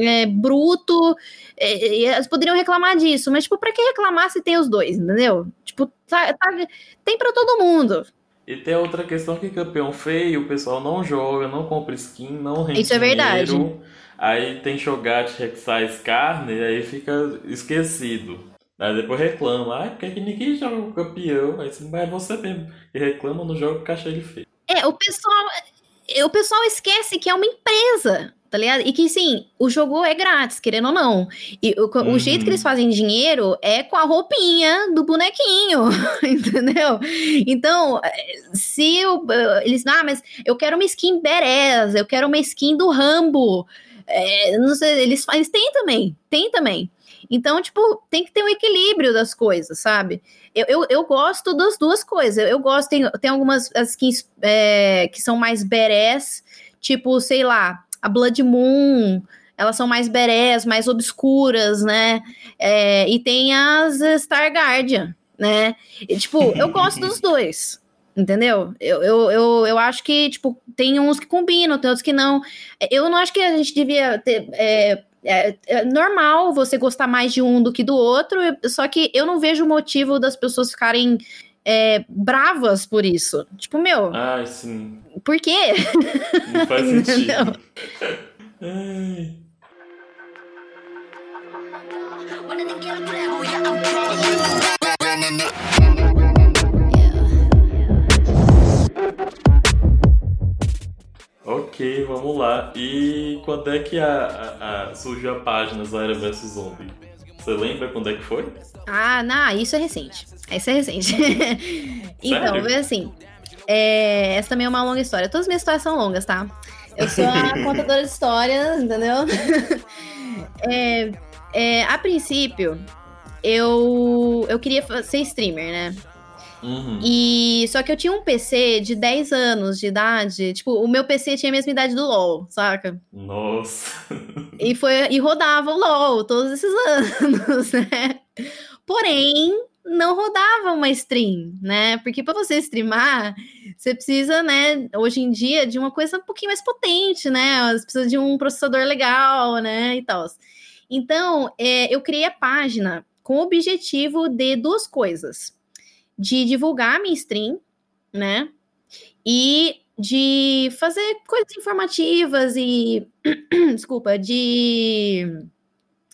é, bruto. É, elas poderiam reclamar disso, mas, tipo, pra que reclamar se tem os dois, entendeu? Tipo, tá, tá, tem para todo mundo. E tem outra questão que campeão feio, o pessoal não joga, não compra skin, não rende Isso é verdade. Dinheiro. Aí tem Shogat Rek'Sai Carne, aí fica esquecido. Aí depois reclama, ah, por que ninguém joga o campeão? Aí mas é você mesmo que reclama no jogo caixa ele feio. É, o pessoal, o pessoal esquece que é uma empresa, tá ligado? E que sim, o jogo é grátis, querendo ou não. E o, uhum. o jeito que eles fazem dinheiro é com a roupinha do bonequinho, entendeu? Então, se eu, eles, ah, mas eu quero uma skin Berez, eu quero uma skin do Rambo. É, não sei, eles, eles têm também, tem também. Então, tipo, tem que ter um equilíbrio das coisas, sabe? Eu, eu, eu gosto das duas coisas. Eu, eu gosto, tem, tem algumas skins é, que são mais berés, tipo, sei lá, a Blood Moon, elas são mais berés, mais obscuras, né? É, e tem as Star Guardian, né? E, tipo, eu gosto dos dois. Entendeu? Eu, eu, eu, eu acho que, tipo, tem uns que combinam, tem outros que não. Eu não acho que a gente devia ter. É, é, é, normal você gostar mais de um do que do outro, só que eu não vejo motivo das pessoas ficarem é, bravas por isso. Tipo, meu. Ah, sim. Por quê? Não faz sentido. Ai. Ok, vamos lá. E quando é que a, a, a surgiu a página Zaira vs Zombie? Você lembra quando é que foi? Ah, não, isso é recente. Isso é recente. então, é assim. É, essa também é uma longa história. Todas as minhas histórias são longas, tá? Eu sou a contadora de histórias, entendeu? é, é, a princípio, eu, eu queria ser streamer, né? Uhum. E só que eu tinha um PC de 10 anos de idade. Tipo, o meu PC tinha a mesma idade do LoL, saca? Nossa. E foi e rodava o LoL todos esses anos, né? Porém, não rodava uma stream, né? Porque para você streamar, você precisa, né, hoje em dia, de uma coisa um pouquinho mais potente, né? Você precisa de um processador legal, né? E tal. Então, é, eu criei a página com o objetivo de duas coisas de divulgar a minha stream, né? E de fazer coisas informativas e. Desculpa, de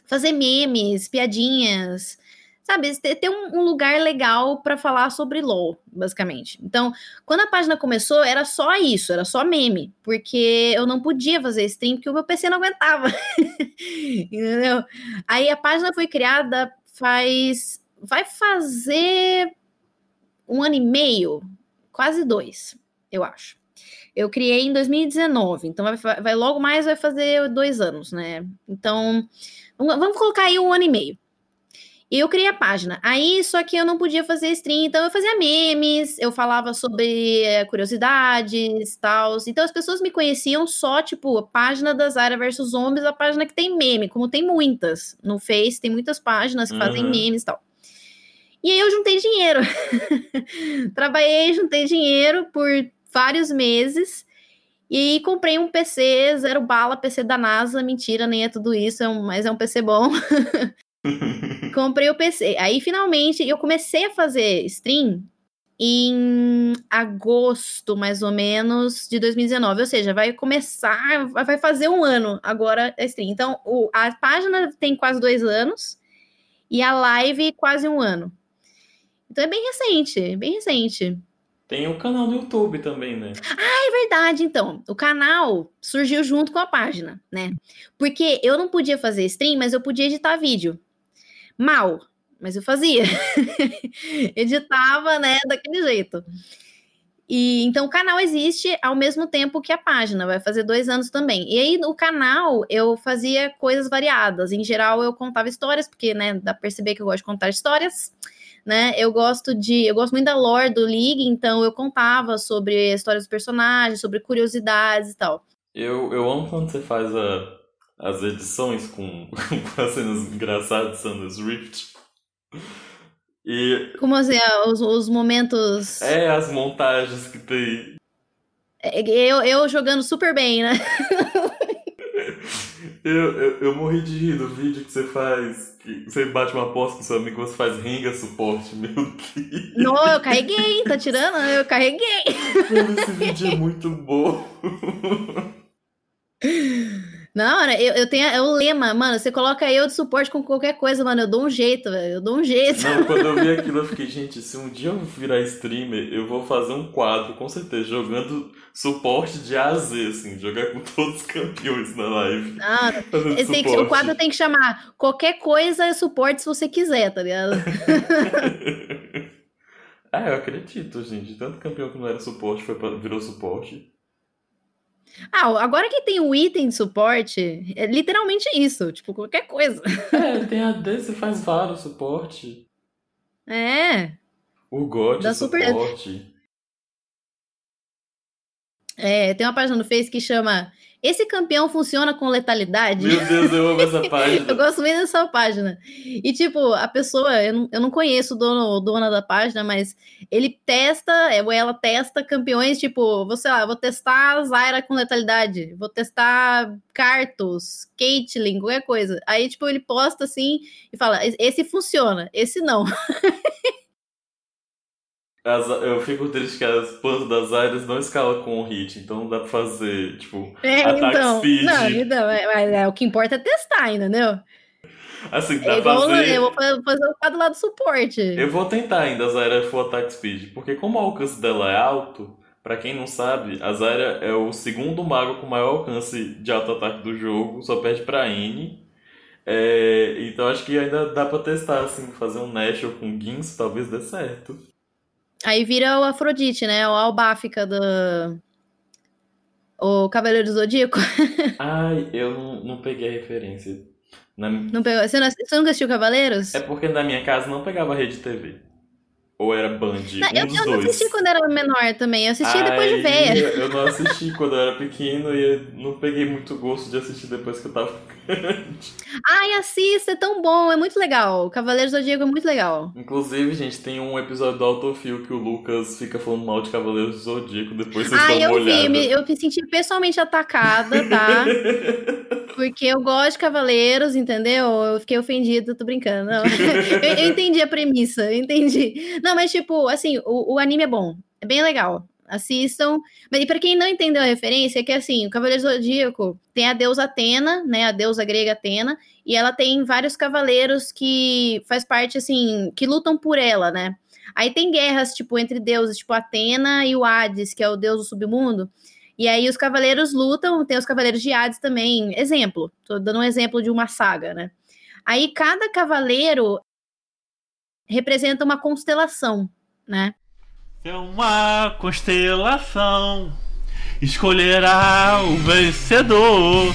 fazer memes, piadinhas, sabe? Ter um, lugar legal para falar sobre LOL, basicamente. Então, quando a página começou, era só isso, era só meme, porque eu não podia fazer stream porque o meu PC não aguentava. Entendeu? Aí a página foi criada faz. Vai fazer um ano e meio, quase dois, eu acho. Eu criei em 2019, então vai, vai logo mais vai fazer dois anos, né? Então, vamos colocar aí um ano e meio. E eu criei a página. Aí, só que eu não podia fazer stream, então eu fazia memes, eu falava sobre é, curiosidades e tal. Então as pessoas me conheciam só, tipo, a página da Zara versus Zombies, a página que tem meme, como tem muitas. No Face tem muitas páginas que uhum. fazem memes e tal. E aí eu juntei dinheiro. Trabalhei, juntei dinheiro por vários meses. E comprei um PC zero bala, PC da NASA. Mentira, nem é tudo isso, é um, mas é um PC bom. comprei o PC. Aí finalmente eu comecei a fazer stream em agosto, mais ou menos, de 2019. Ou seja, vai começar, vai fazer um ano agora a stream. Então, o, a página tem quase dois anos e a live quase um ano. Então é bem recente, bem recente. Tem o canal no YouTube também, né? Ah, é verdade. Então, o canal surgiu junto com a página, né? Porque eu não podia fazer stream, mas eu podia editar vídeo. Mal, mas eu fazia. Editava, né, daquele jeito. E então o canal existe ao mesmo tempo que a página, vai fazer dois anos também. E aí no canal eu fazia coisas variadas. Em geral eu contava histórias, porque né, dá pra perceber que eu gosto de contar histórias né? Eu gosto de, eu gosto muito da lore do League, então eu contava sobre a história dos personagens, sobre curiosidades e tal. Eu, eu amo quando você faz a, as edições com, com as cenas engraçadas de Sanders Rift. E... Como assim, ah, os, os momentos. É, as montagens que tem. É, eu, eu jogando super bem, né? Eu, eu, eu, morri de rir do vídeo que você faz. Você bate uma aposta com seu amigo você faz ringa suporte, meu Deus. Não, eu carreguei, tá tirando? Eu carreguei. Mano, esse vídeo é muito bom. Não, né, eu, eu tenho é o lema, mano. Você coloca eu de suporte com qualquer coisa, mano. Eu dou um jeito, velho. Eu dou um jeito. Não, quando eu vi aquilo, eu fiquei, gente, se um dia eu virar streamer, eu vou fazer um quadro, com certeza, jogando suporte de A a Z, assim, jogar com todos os campeões na live. Ah, que, o quadro tem que chamar qualquer coisa é suporte se você quiser, tá ligado? ah, eu acredito, gente. Tanto campeão que não era suporte foi pra, virou suporte. Ah, agora que tem o item de suporte, é literalmente isso, tipo, qualquer coisa. É, tem AD, você faz vários suporte. É. O God da suporte. Super... É, tem uma página no Face que chama esse campeão funciona com letalidade. Meu Deus, eu amo essa página. eu gosto muito dessa página. E, tipo, a pessoa, eu não, eu não conheço o dono ou dona da página, mas ele testa, é, ou ela testa campeões, tipo, você lá, vou testar Zyra com letalidade, vou testar Cartos, Caitlyn, qualquer coisa. Aí, tipo, ele posta assim e fala: esse funciona, esse não. As, eu fico triste que as plantas das áreas não escalam com o hit, então não dá pra fazer, tipo, é, ataque então, speed. Não, então, é, é, o que importa é testar, entendeu? Assim, dá é igual, fazer... Eu vou fazer o lado lá do suporte. Eu vou tentar ainda a Zyra full attack speed, porque como o alcance dela é alto, para quem não sabe, a Zyra é o segundo mago com maior alcance de alto ataque do jogo, só perde pra N. É, então acho que ainda dá pra testar, assim, fazer um Nashor com Gins, talvez dê certo. Aí vira o Afrodite, né? O Albáfica do. O Cavaleiro do Zodíaco. Ai, eu não, não peguei a referência. Na- Não pegou- Você, não, você nunca assistiu Cavaleiros? É porque na minha casa não pegava rede TV. Ou era Band, Não, um eu, eu não assisti quando era menor também. Eu assisti depois de velha. Eu não assisti quando eu era pequeno e não peguei muito gosto de assistir depois que eu tava. Ai, assista, é tão bom, é muito legal. Cavaleiros do Zodíaco é muito legal. Inclusive, gente, tem um episódio do Autofil que o Lucas fica falando mal de Cavaleiros do Zodíaco, depois vocês Ah, dão uma eu olhada. vi, eu me senti pessoalmente atacada, tá? Porque eu gosto de Cavaleiros, entendeu? Eu fiquei ofendida, tô brincando. Eu, eu entendi a premissa, eu entendi. Não, mas tipo, assim, o, o anime é bom, é bem legal. Assistam. Mas e pra quem não entendeu a referência, é que assim, o Cavaleiro Zodíaco tem a deusa Atena, né? A deusa grega Atena, e ela tem vários cavaleiros que faz parte, assim, que lutam por ela, né? Aí tem guerras, tipo, entre deuses, tipo Atena e o Hades, que é o deus do submundo. E aí os cavaleiros lutam, tem os cavaleiros de Hades também. Exemplo, tô dando um exemplo de uma saga, né? Aí cada cavaleiro representa uma constelação, né? É uma constelação. Escolherá o vencedor.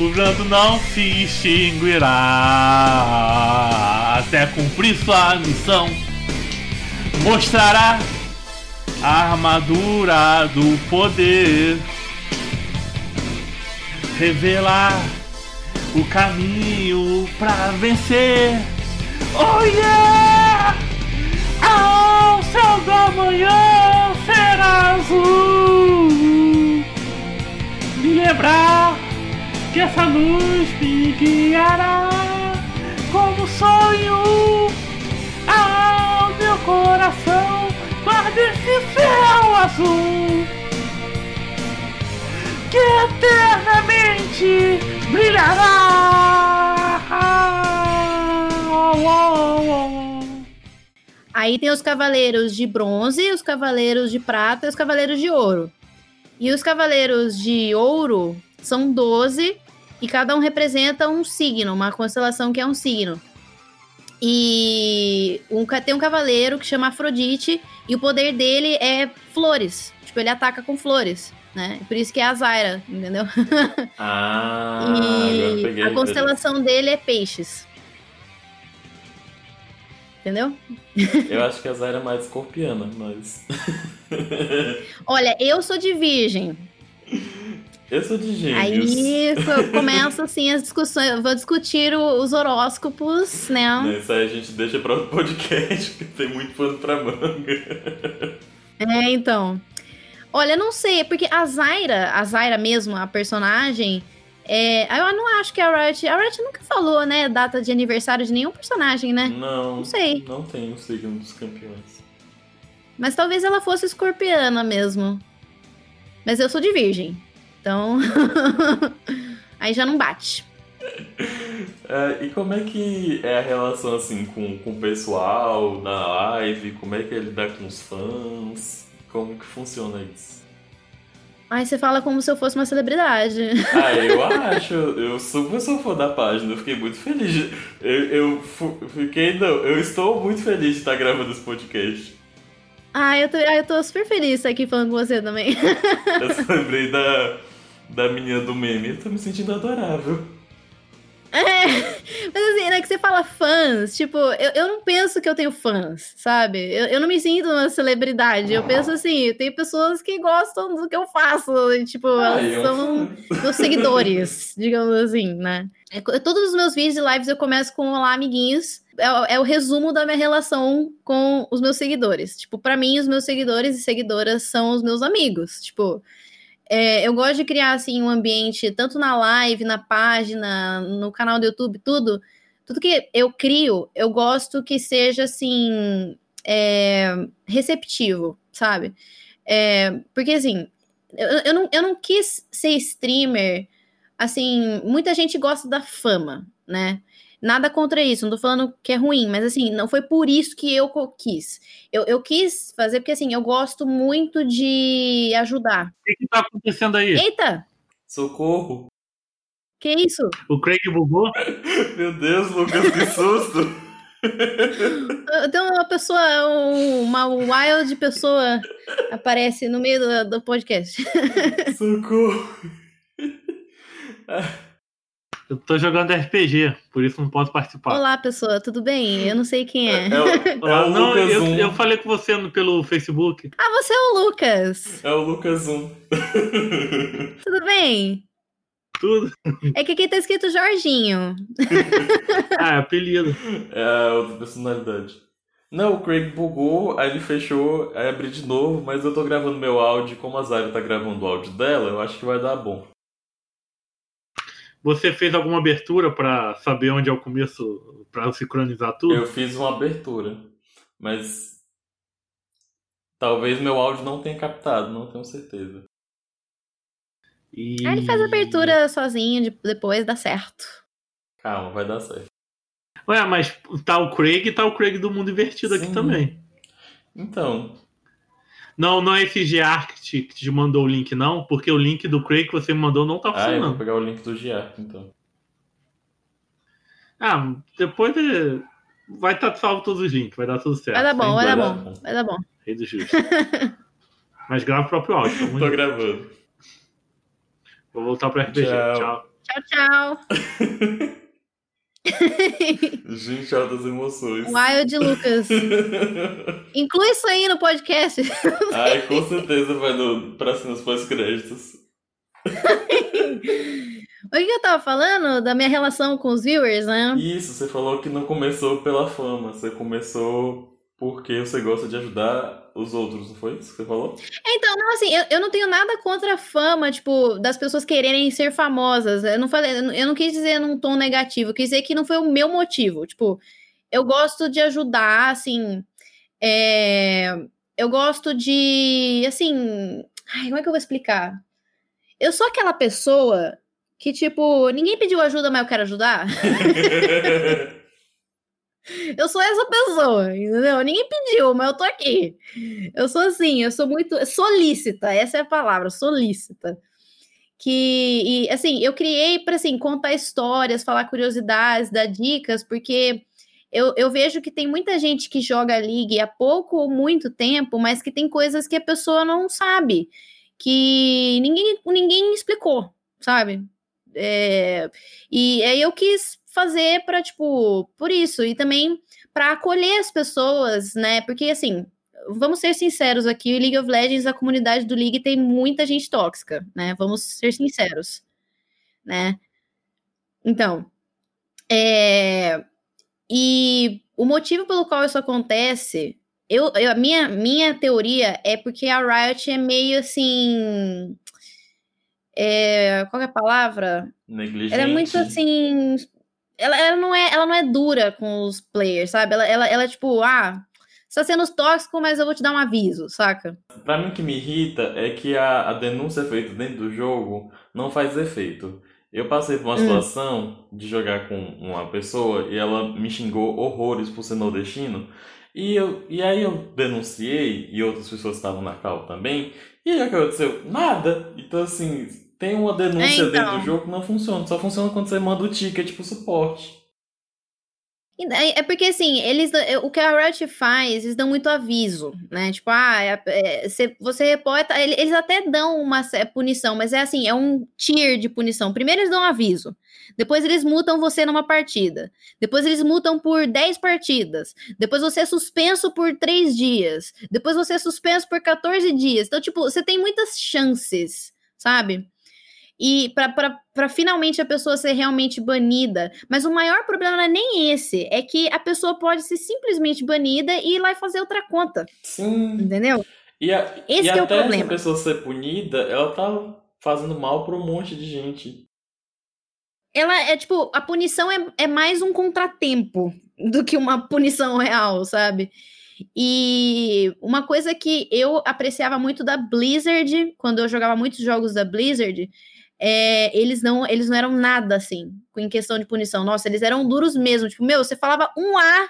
O brando não se extinguirá até cumprir sua missão. Mostrará a armadura do poder. Revelar o caminho pra vencer. Oh yeah! Ao céu da manhã será azul. Me lembrar que essa luz me guiará como sonho ao meu coração. Guarde esse céu azul que eternamente brilhará. Aí tem os cavaleiros de bronze, os cavaleiros de prata e os cavaleiros de ouro. E os cavaleiros de ouro são 12 e cada um representa um signo, uma constelação que é um signo. E um, tem um cavaleiro que chama Afrodite e o poder dele é flores. Tipo, ele ataca com flores, né? Por isso que é a Zaira, entendeu? Ah, e a constelação dele é peixes. Entendeu? Eu acho que a Zaira é mais escorpiana, mas. Olha, eu sou de virgem. eu sou de gêmeos. Aí co- começa assim as discussões. Eu vou discutir o- os horóscopos, né? Isso aí a gente deixa pra outro podcast, porque tem muito pano pra manga. É, então. Olha, eu não sei, porque a Zaira, a Zaira mesmo, a personagem, é, eu não acho que a Riot. A Riot nunca falou, né, data de aniversário de nenhum personagem, né? Não, Não sei. Não tem o signo dos campeões. Mas talvez ela fosse escorpiana mesmo. Mas eu sou de virgem. Então. Aí já não bate. É, e como é que é a relação assim com, com o pessoal na live? Como é que ele dá com os fãs? Como que funciona isso? Aí você fala como se eu fosse uma celebridade. Ah, eu acho, eu super sou fã da página, eu fiquei muito feliz. Eu, eu fiquei, não, eu estou muito feliz de estar gravando esse podcast. Ah, eu tô, ah, eu tô super feliz de estar aqui falando com você também. Eu lembrei da, da menina do meme, eu tô me sentindo adorável. É, mas assim, né, que você fala fãs, tipo, eu, eu não penso que eu tenho fãs, sabe? Eu, eu não me sinto uma celebridade. Eu penso assim, tem pessoas que gostam do que eu faço, e, tipo, Ah, elas eu- são meus seguidores, digamos assim, né? É todos os meus vídeos e lives eu começo com Olá, amiguinhos. É, o- é o resumo da minha relação com os meus seguidores. Tipo, pra mim, os meus seguidores e seguidoras são os meus amigos. Tipo, é, eu gosto de criar assim um ambiente tanto na live, na página, no canal do YouTube, tudo. Tudo que eu crio, eu gosto que seja assim é, receptivo, sabe? É, porque assim, eu, eu, não, eu não quis ser streamer. Assim, muita gente gosta da fama, né? Nada contra isso, não tô falando que é ruim, mas assim, não foi por isso que eu quis. Eu, eu quis fazer porque assim, eu gosto muito de ajudar. O que, que tá acontecendo aí? Eita! Socorro! Que isso? O Craig bugou? Meu Deus, Lucas, que susto! Então uma pessoa, um- uma wild pessoa aparece no meio do, do podcast. Socorro! Eu tô jogando RPG, por isso não posso participar. Olá, pessoa, tudo bem? Eu não sei quem é. É, o, é Ah, o não, Lucas eu, eu falei com você no- pelo Facebook. Ah, você é o Lucas. É o Lucas um. Tudo bem? Tudo. É que aqui tá escrito Jorginho. Ah, é apelido. É a outra personalidade. Não, o Craig bugou, aí ele fechou, aí abri de novo, mas eu tô gravando meu áudio, como a Zara tá gravando o áudio dela, eu acho que vai dar bom. Você fez alguma abertura pra saber onde é o começo, pra sincronizar tudo? Eu fiz uma abertura, mas talvez meu áudio não tenha captado, não tenho certeza. E... Aí ele faz a abertura sozinho, de- depois dá certo. Calma, vai dar certo. Ué, mas tá o Craig e tá o Craig do mundo invertido aqui Sim. também. Então, Não, não é esse Geark que te, que te mandou o link, não, porque o link do Craig que você me mandou não tá ah, eu vou funcionando. pegar o link do Giark, então. Ah, depois é, vai estar salvo todos os links, vai dar tudo certo. Vai dar bom, vai dar bom. dar bom. Vai dar bom. Rei do justo. Mas grava o próprio áudio. Tô de Deus. gravando. Vou voltar pro RPG. Tchau. Tchau. Tchau, tchau. Gente, altas emoções. Wild Lucas. Inclui isso aí no podcast. Ai, com certeza vai no, pra cima dos pós-créditos. O que eu tava falando? Da minha relação com os viewers, né? Isso, você falou que não começou pela fama, você começou porque você gosta de ajudar os outros, não foi isso que você falou? Então, não, assim, eu, eu não tenho nada contra a fama, tipo, das pessoas quererem ser famosas. Eu não falei, eu não- quis dizer num tom negativo, eu quis dizer que não foi o meu motivo. Tipo, eu gosto de ajudar, assim. é, eu gosto de. Assim. Ai, como é que eu vou explicar? Eu sou aquela pessoa que, tipo, ninguém pediu ajuda, mas eu quero ajudar. Eu sou essa pessoa, entendeu? Ninguém pediu, mas eu tô aqui. Eu sou assim, eu sou muito solícita, essa é a palavra, solícita. Que, e, assim, eu criei para assim, contar histórias, falar curiosidades, dar dicas, porque eu, eu vejo que tem muita gente que joga League há pouco ou muito tempo, mas que tem coisas que a pessoa não sabe, que ninguém, ninguém explicou, sabe? É, e aí eu quis fazer para tipo, por isso, e também para acolher as pessoas, né? Porque assim, vamos ser sinceros aqui, o League of Legends, a comunidade do League tem muita gente tóxica, né? Vamos ser sinceros, né? Então, é, e o motivo pelo qual isso acontece, eu, eu- a minha, minha teoria é porque a Riot é meio assim. É, qual é a palavra? Negligente. Ela é muito assim. Ela, ela, não é, ela não é dura com os players, sabe? Ela, ela, ela é tipo, ah, você tá sendo tóxico, mas eu vou te dar um aviso, saca? Pra mim, o que me irrita é que a, a denúncia feita dentro do jogo não faz efeito. Eu passei por uma Hum. situação de jogar com uma pessoa e ela me xingou horrores por ser nordestino. E, eu, e aí eu denunciei, e outras pessoas estavam na cal também, e aí o que aconteceu? Nada. Então, assim, tem uma denúncia É, então. dentro do jogo que não funciona. Só funciona quando você manda o ticket pro suporte. É porque, assim, eles o que a Riot faz, eles dão muito aviso, né? Tipo, ah, é- é, você, reporta. ele- Eles até dão uma punição, mas é assim, é um tier de punição. Primeiro eles dão um aviso, depois eles multam você numa partida, depois eles multam por 10 partidas, depois você é suspenso por 3 dias, depois você é suspenso por 14 dias. Então, tipo, você tem muitas chances, sabe? E para finalmente a pessoa ser realmente banida. Mas o maior problema não é nem esse, é que a pessoa pode ser simplesmente banida e ir lá e fazer outra conta, Sim. entendeu? E, a, Esse e que é o até problema. essa pessoa ser punida, ela tá fazendo mal pra um monte de gente. Ela é tipo, a punição é, é mais um contratempo do que uma punição real, sabe? E uma coisa que eu apreciava muito da Blizzard, quando eu jogava muitos jogos da Blizzard, é, eles não eles não eram nada assim, em questão de punição. Nossa, eles eram duros mesmo. Tipo, meu, você falava um A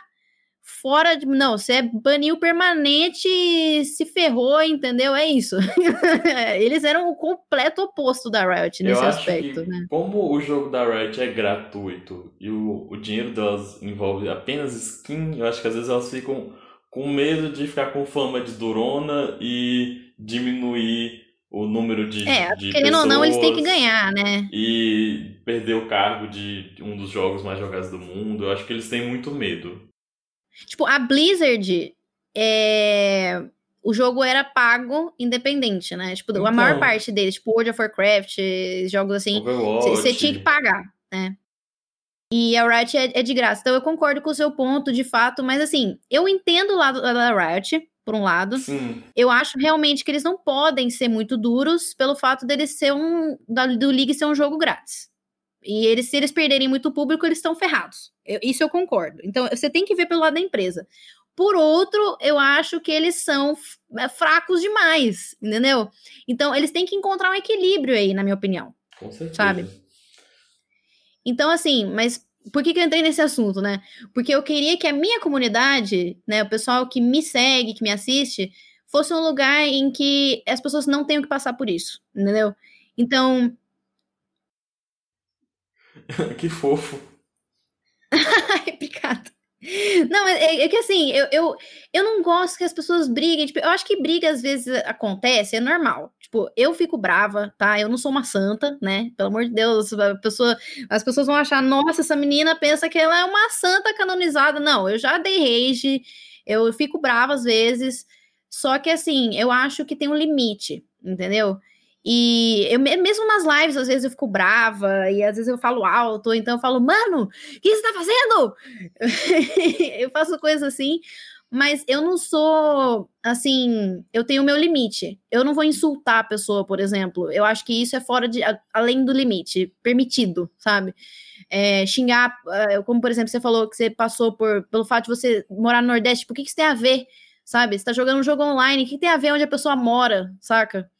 fora de. Não, você baniu permanente e se ferrou, entendeu? É isso. eles eram o completo oposto da Riot nesse eu aspecto, né? como o jogo da Riot é gratuito e o, o dinheiro delas envolve apenas skin, eu acho que às vezes elas ficam com medo de ficar com fama de durona e diminuir o número de. É, de querendo ou não, eles têm que pessoas ganhar, né? E perder o cargo de um dos jogos mais jogados do mundo. Eu acho que eles têm muito medo. Tipo, a Blizzard, é... o jogo era pago independente, né? Tipo, a Então. maior parte deles, tipo World of Warcraft, jogos assim, você tinha que pagar, né? E a Riot é, é de graça. Então eu concordo com o seu ponto, de fato, mas assim, eu entendo o lado da Riot, por um lado. Sim. Eu acho realmente que eles não podem ser muito duros pelo fato deles ser um. Da, do League ser um jogo grátis. E eles, se eles perderem muito público, eles estão ferrados. Eu- isso eu concordo. Então, você tem que ver pelo lado da empresa. Por outro, eu acho que eles são é, fracos demais, entendeu? Então, eles têm que encontrar um equilíbrio aí, na minha opinião. Com certeza. Sabe? Então, assim, mas por que, que eu entrei nesse assunto, né? Porque eu queria que a minha comunidade, né, o pessoal que me segue, que me assiste, fosse um lugar em que as pessoas não tenham que passar por isso, entendeu? Então, que fofo. obrigada. Não, mas é, é que assim, eu, eu, eu não gosto que as pessoas briguem. Tipo, eu acho que briga às vezes acontece, é normal. Tipo, eu fico brava, tá? Eu não sou uma santa, né? Pelo amor de Deus, a pessoa, as pessoas vão achar, nossa, essa menina pensa que ela é uma santa canonizada. Não, eu já dei rage, eu fico brava às vezes. Só que assim, eu acho que tem um limite, entendeu? E eu me- mesmo nas lives, às vezes eu fico brava, e às vezes eu falo alto, então eu falo, mano, o que você tá fazendo? eu faço coisas assim, mas eu não sou assim, eu tenho o meu limite. Eu não vou insultar a pessoa, por exemplo. Eu acho que isso é fora de além do limite, permitido, sabe? É, xingar, eh, como por exemplo, você falou que você passou por pelo fato de você morar no Nordeste, por que, que isso tem a ver? Sabe? Você tá jogando um jogo online, o que, que tem a ver onde a pessoa mora, saca?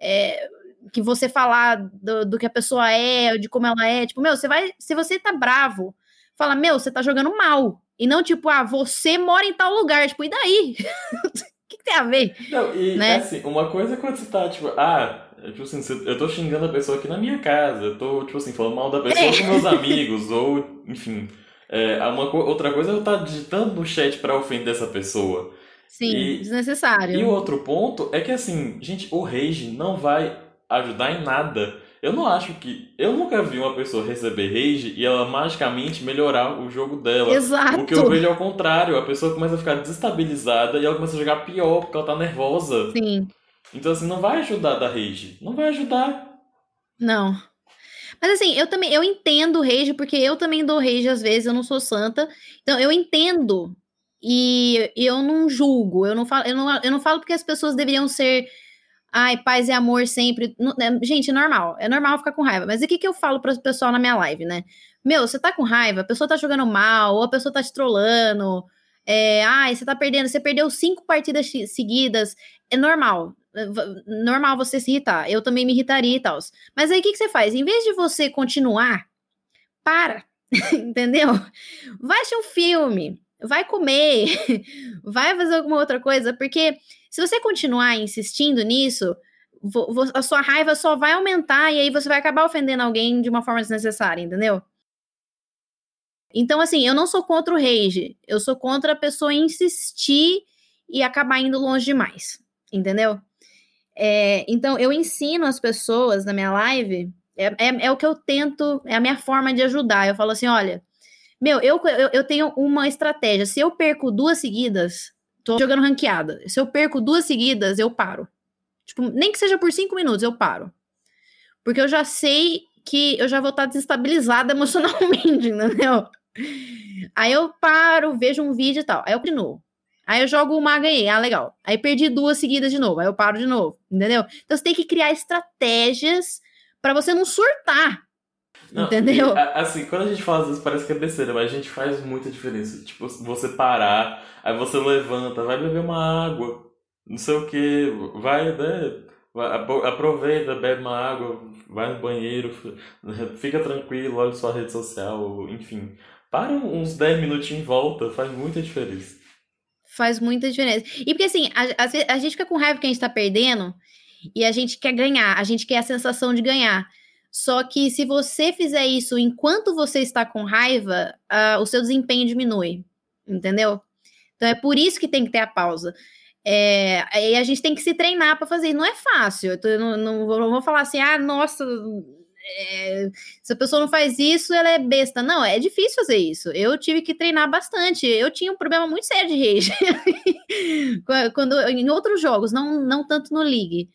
É, que você falar do, do que a pessoa é, de como ela é, tipo, meu, você vai, se você tá bravo, fala, meu, você tá jogando mal. E não, tipo, ah, você mora em tal lugar. Tipo, e daí? O que, que tem a ver? Não, e Né? assim, uma coisa é quando você tá, tipo, ah, tipo assim, eu tô xingando a pessoa aqui na minha casa, eu tô, tipo assim, falando mal da pessoa É. com meus amigos, ou, enfim. É, uma outra coisa é eu estar digitando no chat pra ofender essa pessoa. Sim, E- desnecessário. E o outro ponto é que, assim, gente, o rage não vai ajudar em nada. Eu não acho que. Eu nunca vi uma pessoa receber rage e ela magicamente melhorar o jogo dela. Exato. O que eu vejo é o contrário, a pessoa começa a ficar desestabilizada e ela começa a jogar pior porque ela tá nervosa. Sim, Então, assim, não vai ajudar da rage. Não vai ajudar. não. Mas assim, eu também, eu entendo o rage, porque eu também dou rage às vezes, eu não sou santa. Então, eu entendo. E eu não julgo, eu não falo, eu não, eu não falo porque as pessoas deveriam ser ai, paz e amor sempre. Né, Gente, é normal, é normal ficar com raiva. Mas o que, que eu falo para o pessoal na minha live, né? Meu, você tá com raiva, a pessoa tá jogando mal, ou a pessoa tá te trollando. É, ai, você tá perdendo, você perdeu cinco partidas seguidas. É normal. é Normal você se irritar. Eu também me irritaria e tal. Mas aí o que, que você faz? Em vez de você continuar, para. Entendeu? Vai assistir um filme, vai comer, vai fazer alguma outra coisa, porque se você continuar insistindo nisso, a sua raiva só vai aumentar e aí você vai acabar ofendendo alguém de uma forma desnecessária, entendeu? Então, assim, eu não sou contra o rage, eu sou contra a pessoa insistir e acabar indo longe demais, entendeu? É, então, eu ensino as pessoas na minha live, é, é, é o que eu tento, é a minha forma de ajudar. Eu falo assim: olha, meu, eu, eu, eu tenho uma estratégia. Se eu perco duas seguidas, tô jogando ranqueada. Se eu perco duas seguidas, eu paro. Tipo, nem que seja por cinco minutos, eu paro. Porque eu já sei que eu já vou estar desestabilizada emocionalmente, entendeu? Aí eu paro, vejo um vídeo e tal. Aí eu continuo. Aí eu jogo uma, ganhei. Ah, legal. Aí perdi duas seguidas de novo. Aí eu paro de novo. Entendeu? Então você tem que criar estratégias para você não surtar. Não, Entendeu? e, a- assim, quando a gente fala às vezes parece que é besteira, mas a gente faz muita diferença. Tipo, você parar, aí você levanta, vai beber uma água, não sei o que, vai, né? aproveita, bebe uma água, vai no banheiro, fica tranquilo, olha sua rede social, enfim. Para uns 10 minutinhos em volta, faz muita diferença. Faz muita diferença. E porque assim, a, vezes a gente fica com raiva que a gente tá perdendo e a gente quer ganhar, a gente quer a sensação de ganhar. Só que se você fizer isso enquanto você está com raiva, ah, o seu desempenho diminui. Entendeu? Então é por isso que tem que ter a pausa. É, aí a gente tem que se treinar para fazer. Não é fácil. Eu não, não, vou, não, vou, falar assim, ah, nossa, é, se a pessoa não faz isso, ela é besta. Não, é difícil fazer isso. Eu tive que treinar bastante. Eu tinha um problema muito sério de rage quando em outros jogos, não, não tanto no League.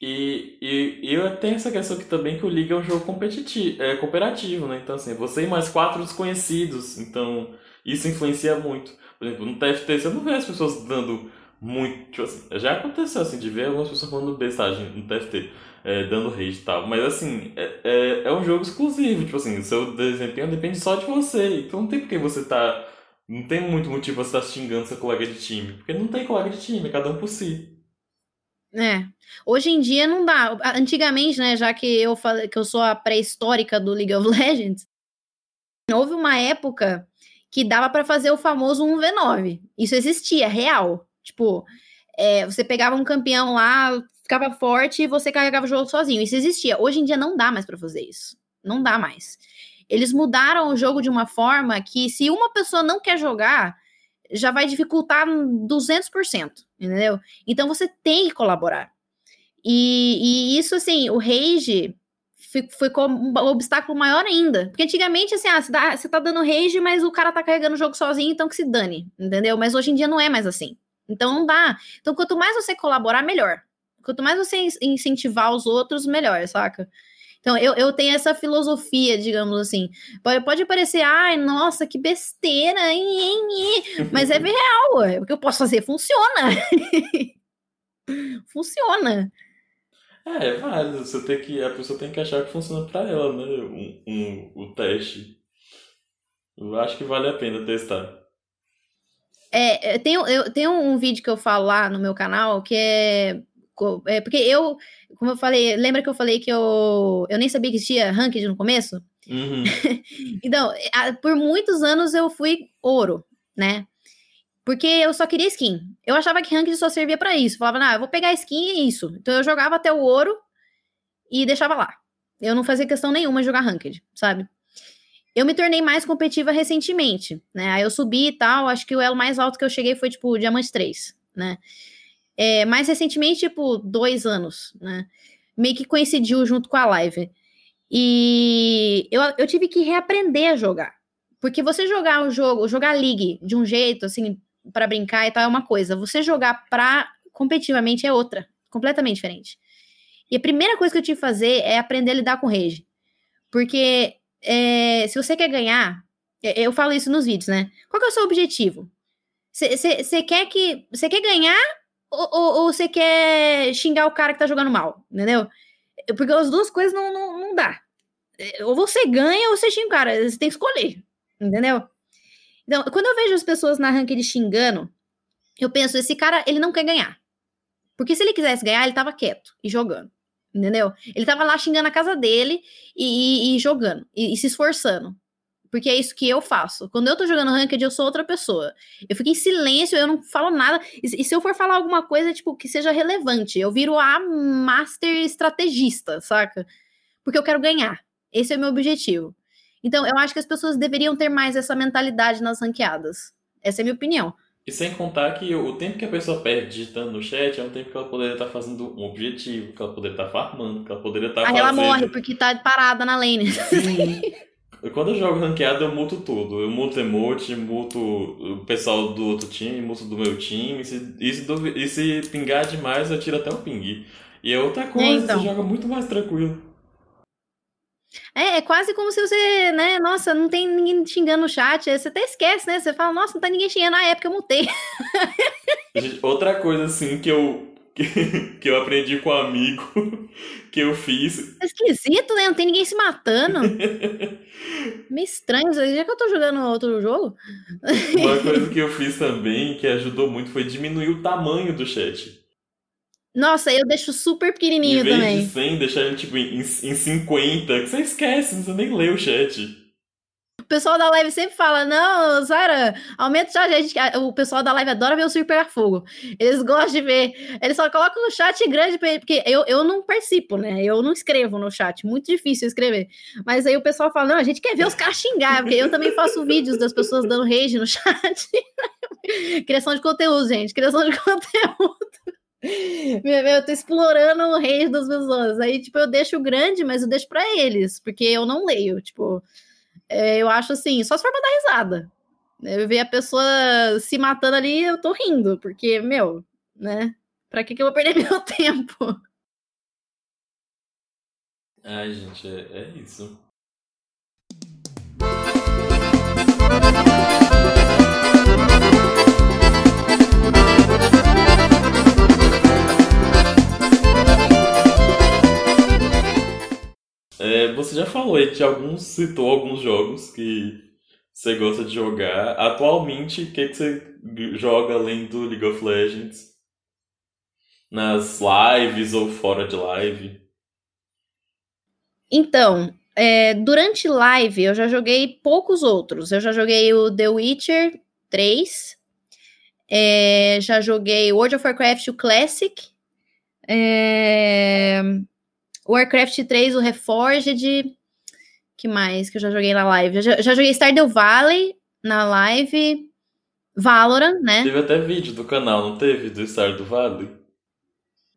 E, e, e eu tenho essa questão aqui também que o League é um jogo competitivo, é, cooperativo, né? Então, assim, você e mais quatro desconhecidos. Então, isso influencia muito. Por exemplo, no TFT você não vê as pessoas dando muito. Tipo assim, já aconteceu assim, de ver algumas pessoas falando bestagem no TFT, é, dando rage e tal. Mas assim, é, é, é, um jogo exclusivo. Tipo assim, o seu desempenho depende só de você. Então não tem porque você tá. Não tem muito motivo você estar tá xingando seu colega de time. Porque não tem colega de time, é cada um por si. É. Hoje em dia não dá. Antigamente, né, já que eu falei que eu sou a pré-histórica do League of Legends, houve uma época que dava para fazer o famoso 1v9. Isso existia, real. Tipo, é, você pegava um campeão lá, ficava forte e você carregava o jogo sozinho. Isso existia. Hoje em dia não dá mais para fazer isso. Não dá mais. Eles mudaram o jogo de uma forma que se uma pessoa não quer jogar, já vai dificultar 200%, entendeu? Então você tem que colaborar. E, e isso, assim, o rage ficou um obstáculo maior ainda. Porque antigamente, assim, ah, você, dá, você tá dando rage, mas o cara tá carregando o jogo sozinho, então que se dane, entendeu? Mas hoje em dia não é mais assim. Então não dá. Então, quanto mais você colaborar, melhor. Quanto mais você incentivar os outros, melhor, saca? Então, eu, eu tenho essa filosofia, digamos assim. Pode, pode parecer, ai, nossa, que besteira, hein, hein, hein. mas é real. É o que eu posso fazer funciona. funciona. É, é válido. Você tem que, a pessoa tem que achar que funciona para ela, né? Um, um, o teste. Eu acho que vale a pena testar. É, eu tenho, eu tenho um vídeo que eu falo lá no meu canal que é, é. Porque eu, como eu falei, lembra que eu falei que eu, eu nem sabia que existia ranked no começo? Uhum. então, por muitos anos eu fui ouro, né? Porque eu só queria skin. Eu achava que ranked só servia para isso. Falava, ah, eu vou pegar skin e é isso. Então eu jogava até o ouro e deixava lá. Eu não fazia questão nenhuma de jogar ranked, sabe? Eu me tornei mais competitiva recentemente, né? Aí eu subi e tal, acho que o elo mais alto que eu cheguei foi, tipo, Diamante 3, né? É, mais recentemente, tipo, dois anos, né? Meio que coincidiu junto com a live. E eu, eu tive que reaprender a jogar. Porque você jogar o jogo, jogar League de um jeito, assim, para brincar e tal, é uma coisa. Você jogar pra competitivamente é outra. Completamente diferente. E a primeira coisa que eu tive que fazer é aprender a lidar com rage. Porque é, se você quer ganhar, é, eu falo isso nos vídeos, né? Qual é o seu objetivo? Você quer que. Você quer ganhar ou você quer xingar o cara que tá jogando mal? Entendeu? Porque as duas coisas não, não, não dá. É, ou você ganha ou você xinga o cara. Você tem que escolher. Entendeu? Então, quando eu vejo as pessoas na ranked xingando, eu penso, esse cara, ele não quer ganhar. Porque se ele quisesse ganhar, ele tava quieto e jogando. Entendeu? Ele tava lá xingando a casa dele e, e, e jogando, e, e, se esforçando. Porque é isso que eu faço. Quando eu tô jogando Ranked, eu sou outra pessoa. Eu fico em silêncio, eu não falo nada. E, se eu for falar alguma coisa, tipo, que seja relevante, eu viro a master estrategista, saca? Porque eu quero ganhar. Esse é o meu objetivo. Então, eu acho que as pessoas deveriam ter mais essa mentalidade nas ranqueadas. Essa é a minha opinião. E sem contar que o tempo que a pessoa perde digitando no chat é um tempo que ela poderia estar fazendo um objetivo, que ela poderia estar farmando, que ela poderia estar Aí fazendo... ela morre porque tá parada na lane. Sim. Quando eu jogo ranqueado, eu muto tudo. Eu muto emote, muto o pessoal do outro time, muto do meu time. E se, e se, e se pingar demais, eu tiro até o ping. E é outra coisa, é, então. você joga muito mais tranquilo. É, é quase como se você, né, nossa, não tem ninguém xingando no chat, você até esquece, né? Você fala, nossa, não tá ninguém xingando na época, eu mutei. Outra coisa, assim, que eu, que, que eu aprendi com um amigo que eu fiz. É esquisito, né? Não tem ninguém se matando. Meio estranho, já que eu tô jogando outro jogo. Uma coisa que eu fiz também, que ajudou muito, foi diminuir o tamanho do chat. Nossa, eu deixo super pequenininho em vez também. De 100, deixar ele tipo em, em 50, que você esquece, você nem lê o chat. O pessoal da live sempre fala: Não, Sara, aumenta o chat. A gente, o pessoal da live adora ver o Super fogo. Eles gostam de ver. Eles só colocam no chat grande, porque eu, eu não participo, né? Eu não escrevo no chat. Muito difícil escrever. Mas aí o pessoal fala: Não, a gente quer ver os caras xingar, porque eu também faço vídeos das pessoas dando rage no chat. Criação de conteúdo, gente. Criação de conteúdo. Meu, eu tô explorando o rei das pessoas. Aí, tipo, eu deixo grande, mas eu deixo para eles, porque eu não leio. Tipo, é, eu acho assim, só se for pra dar risada. Eu ver a pessoa se matando ali, eu tô rindo, porque, meu, né? Pra que, que eu vou perder meu tempo? Ai, gente, é, é isso. É, você já falou aí de alguns, citou alguns jogos que você gosta de jogar. Atualmente, o que, que você joga além do League of Legends? Nas lives ou fora de live? Então, é, durante live eu já joguei poucos outros. Eu já joguei o The Witcher 3, é, já joguei World of Warcraft o Classic, é, Warcraft 3 o Reforged, que mais que eu já joguei na live? já, já joguei Stardew Valley na live, Valorant, né? Teve até vídeo do canal, não teve? Do Stardew Valley?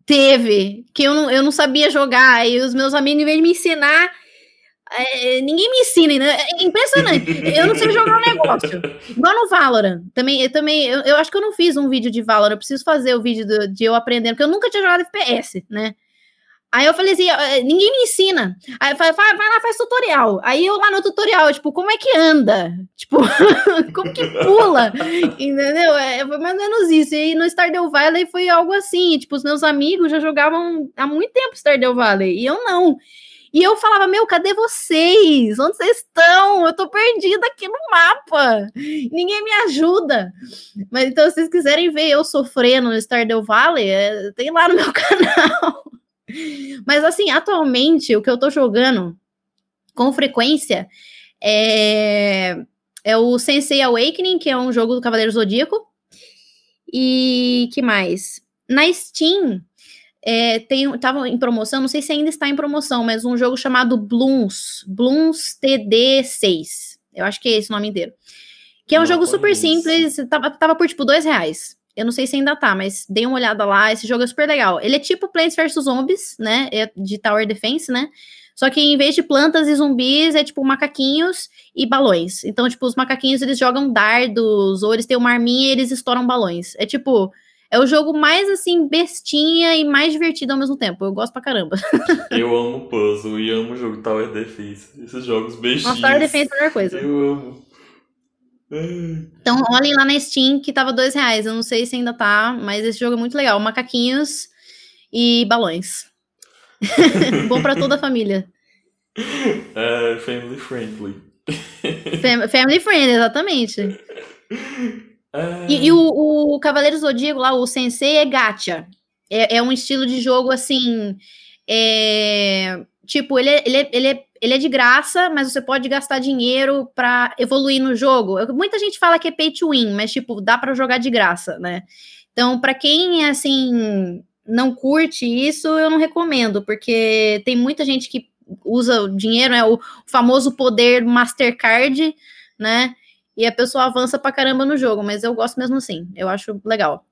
Teve, que eu não, eu não sabia jogar, e os meus amigos, em vez de me ensinar, é, ninguém me ensina, né? É impressionante. Eu não sei jogar um negócio. Igual no Valorant. Também, eu também, eu, eu, acho que eu não fiz um vídeo de Valorant. Eu preciso fazer o vídeo do, de eu aprendendo, porque eu nunca tinha jogado FPS, né? Aí eu falei assim, ninguém me ensina. Aí eu falei, vai, vai lá, faz tutorial. Aí eu lá no tutorial, tipo, como é que anda? Tipo, como que pula? Entendeu? É, foi mais ou menos isso. E no Stardew Valley foi algo assim, tipo, os meus amigos já jogavam há muito tempo Stardew Valley, e eu não. E eu falava, meu, cadê vocês? Onde vocês estão? Eu tô perdida aqui no mapa. Ninguém me ajuda. Mas então, se vocês quiserem ver eu sofrendo no Stardew Valley, é, tem lá no meu canal. Mas assim, atualmente, o que eu tô jogando com frequência é, é o Sensei Awakening, que é um jogo do Cavaleiro Zodíaco. E que mais? Na Steam, é, tem, tava em promoção, não sei se ainda está em promoção, mas um jogo chamado Blooms, Blooms TD6. Eu acho que é esse o nome inteiro. Que é um não jogo super simples, tava, tava por tipo dois reais. Eu não sei se ainda tá, mas dei uma olhada lá, esse jogo é super legal. Ele é tipo Plants vs Zombies, né? É de Tower Defense, né? Só que em vez de plantas e zumbis, é tipo macaquinhos e balões. Então, tipo, os macaquinhos eles jogam dardos, ou eles têm uma arminha e eles estouram balões. É tipo, é o jogo mais, assim, bestinha e mais divertido ao mesmo tempo. Eu gosto pra caramba. Eu amo puzzle e amo o jogo Tower Defense. Esses jogos bestinhos. Nossa, Tower Defense é a melhor coisa. Eu amo. Então, olhem lá na Steam que tava dois reais. Eu não sei se ainda tá, mas esse jogo é muito legal. Macaquinhos e balões. Bom para toda a família. É, family friendly. Fam family friendly, exatamente. E, e, o, o Cavaleiro Zodíaco lá, o Sensei, é gacha. É, é um estilo de jogo assim. É, tipo, ele é, ele, é, ele, é, ele é de graça, mas você pode gastar dinheiro para evoluir no jogo. Muita gente fala que é pay to win, mas, tipo, dá para jogar de graça, né? Então, para quem, assim, não curte isso, eu não recomendo, porque tem muita gente que usa o dinheiro, é o famoso poder Mastercard, né? e a pessoa avança pra caramba no jogo, mas eu gosto mesmo assim. Eu acho legal.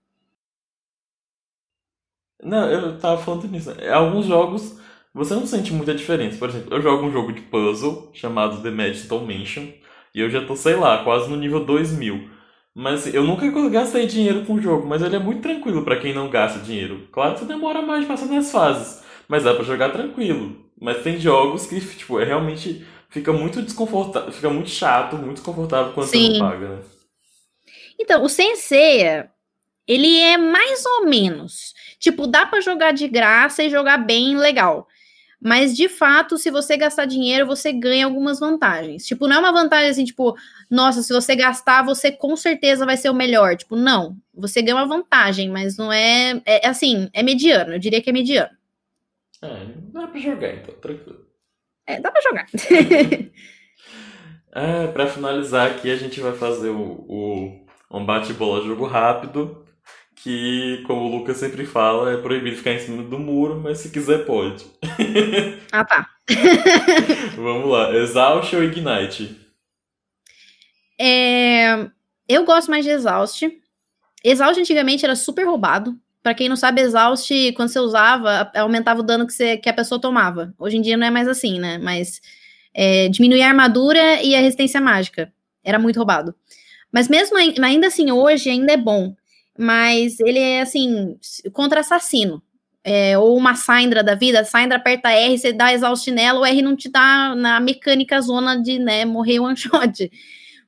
Não, eu tava falando nisso. Alguns jogos você não sente muita diferença. Por exemplo, eu jogo um jogo de puzzle chamado The Magical Mansion e eu já tô, sei lá, quase no nível 2000. Mas eu nunca gastei dinheiro com o jogo, mas ele é muito tranquilo para quem não gasta dinheiro. Claro que você demora mais passando as fases, mas dá para jogar tranquilo. Mas tem jogos que, tipo, é realmente fica muito desconfortável, fica muito chato, muito desconfortável quando Sim. você não paga, né? Então, o Sensei, ele é mais ou menos. Tipo, dá para jogar de graça e jogar bem legal. Mas, de fato, se você gastar dinheiro, você ganha algumas vantagens. Tipo, não é uma vantagem assim, tipo, nossa, se você gastar, você com certeza vai ser o melhor. Tipo, não. Você ganha uma vantagem, mas não é. É assim, é mediano. Eu diria que é mediano. É, dá pra jogar, então, tranquilo. É, dá pra jogar. é, pra finalizar aqui, a gente vai fazer o, o um bate-bola jogo rápido. Que, como o Lucas sempre fala, é proibido ficar em cima do muro, mas se quiser pode. ah, tá. Vamos lá. Exaust ou Ignite? É, eu gosto mais de Exaust. Exaust antigamente era super roubado. Pra quem não sabe, Exaust, quando você usava, aumentava o dano que, você, que a pessoa tomava. Hoje em dia não é mais assim, né? Mas é, diminuía a armadura e a resistência mágica. Era muito roubado. Mas mesmo ainda assim, hoje ainda é bom. Mas ele é assim, contra assassino. É, ou uma Syndra da vida, a Syndra aperta R, você dá exaust nela, o R não te dá na mecânica zona de né, morrer one shot.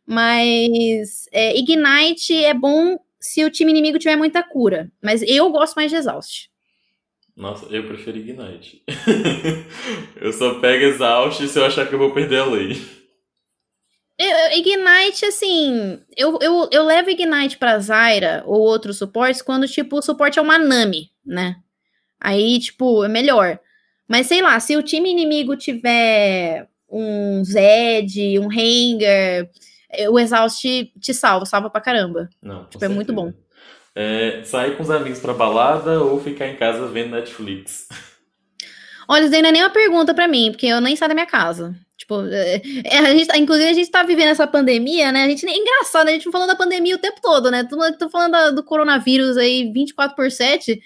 Mas é, Ignite é bom se o time inimigo tiver muita cura. Mas eu gosto mais de Exaust. Nossa, eu prefiro Ignite. eu só pego Exaust se eu achar que eu vou perder a lei. Eu, Ignite, assim, eu, eu, eu levo Ignite pra Zyra ou outros suportes quando, tipo, o suporte é uma Nami, né? Aí, tipo, é melhor. Mas sei lá, se o time inimigo tiver um Zed, um Hanger, o Exaust te salva, salva pra caramba. Não, tipo, é muito bom. É, sair com os amigos pra balada ou ficar em casa vendo Netflix? Olha, isso é nem uma pergunta para mim, porque eu nem saio da minha casa. Tipo, é, é, a gente, tá, inclusive a gente tá vivendo essa pandemia, né? A gente é engraçado, a gente falando da pandemia o tempo todo, né? Tô, falando do coronavírus aí 24 por 7.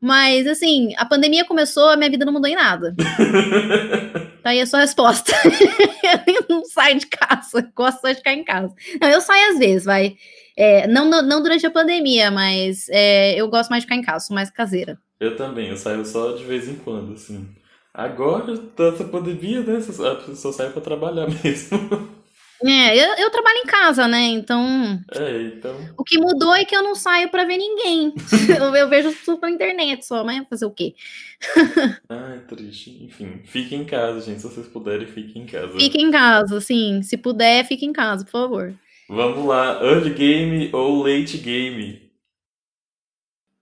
Mas, assim, a pandemia começou, a minha vida não mudou em nada. tá aí a sua resposta. eu não saio de casa, gosto só de ficar em casa. Não, eu saio às vezes, vai. É, não, não, durante a pandemia, mas é, eu gosto mais de ficar em casa, sou mais caseira. Eu também, eu saio só de vez em quando, assim. Agora, tanta pandemia, né? Só saio pra trabalhar mesmo. É, eu, eu, trabalho em casa, né? Então. É, então. O que mudou é que eu não saio para ver ninguém. eu, eu, vejo tudo pela internet só, mas fazer o quê? Ai, triste. Enfim, fique em casa, gente. Se vocês puderem, fiquem em casa. Fique em casa, sim. Se puder, fique em casa, por favor. Vamos lá, early game ou late game?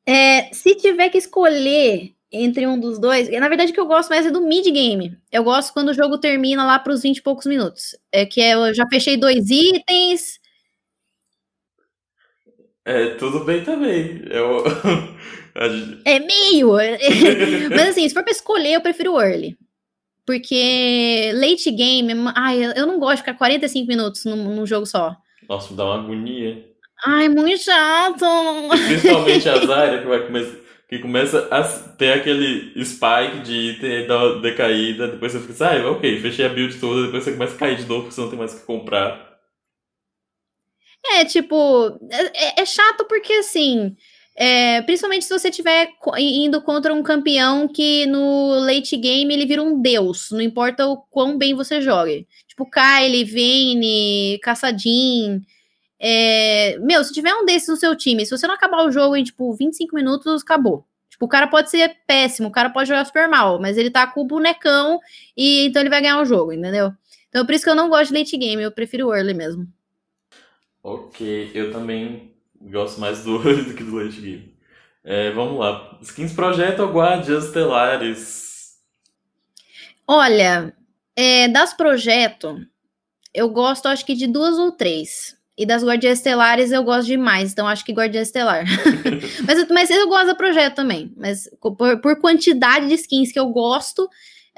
É, se tiver que escolher entre um dos dois. Na verdade, o que eu gosto mais é do mid-game. Eu gosto quando o jogo termina lá para os 20 e poucos minutos. É que eu já fechei dois itens. É, tudo bem também. Eu... é meio. Mas assim, se for para escolher, eu prefiro early. Porque late game, ai, eu não gosto de ficar 45 minutos num, num jogo só. Nossa, dá uma agonia. Ai, muito chato. principalmente a Zarya que vai começar que começa a ter aquele spike de item da decaída, depois você fica assim, ah, ok, fechei a build toda, depois você começa a cair de novo porque você não tem mais o que comprar. É, tipo, é, é chato porque assim, é, principalmente se você estiver indo contra um campeão que no late game ele vira um deus, não importa o quão bem você jogue. Tipo, Kylie, Vayne, Caçadin, é, meu, se tiver um desses no seu time, se você não acabar o jogo em, tipo, 25 minutos, acabou. Tipo, o cara pode ser péssimo, o cara pode jogar super mal, mas ele tá com o bonecão e então ele vai ganhar o jogo, entendeu? Então por isso que eu não gosto de late game, eu prefiro o early mesmo. Ok, eu também gosto mais do early do que do late game. É, vamos lá. Skins Projeto ou Guardias Estelares? Olha, é, das Projeto, eu gosto acho que de duas ou três. E das Guardiãs Estelares eu gosto demais, então acho que Guardiã Estelar. mas, mas eu gosto do projeto também. Mas por, por, quantidade de skins que eu gosto,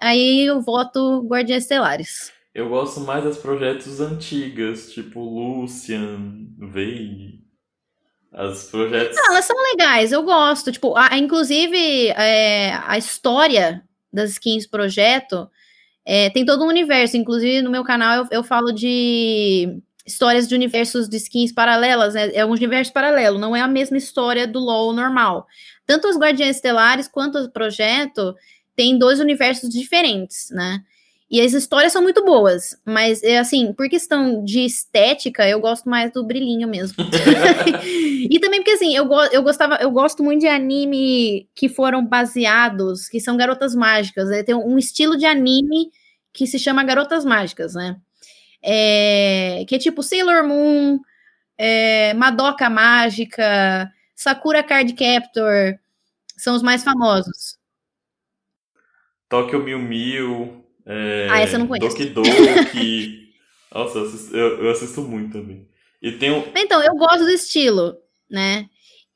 aí eu voto Guardiãs Estelares. Eu gosto mais das projetos antigas, tipo Lucian, Vei. As projetos. Não, elas são legais, eu gosto. Tipo, a, inclusive, é, a história das skins projeto é, tem todo um universo. Inclusive, no meu canal eu, eu falo de histórias de universos de skins paralelas, né? É um universo paralelo, não é a mesma história do LoL normal. Tanto os Guardiões Estelares quanto o projeto tem dois universos diferentes, né? E as histórias são muito boas, mas é assim, por questão de estética, eu gosto mais do brilhinho mesmo. e também porque assim, eu, go eu gostava, eu gosto muito de anime que foram baseados, que são garotas mágicas, né? Tem um estilo de anime que se chama Garotas Mágicas, né? É, que é tipo Sailor Moon, é, Madoka Mágica, Sakura Card Captor, são os mais famosos. Tokyo Mil Mil, é, ah, essa eu não conheço. Doki Doki. Nossa, eu assisto, eu, eu assisto, muito também. E tem um... Então, eu gosto do estilo, né?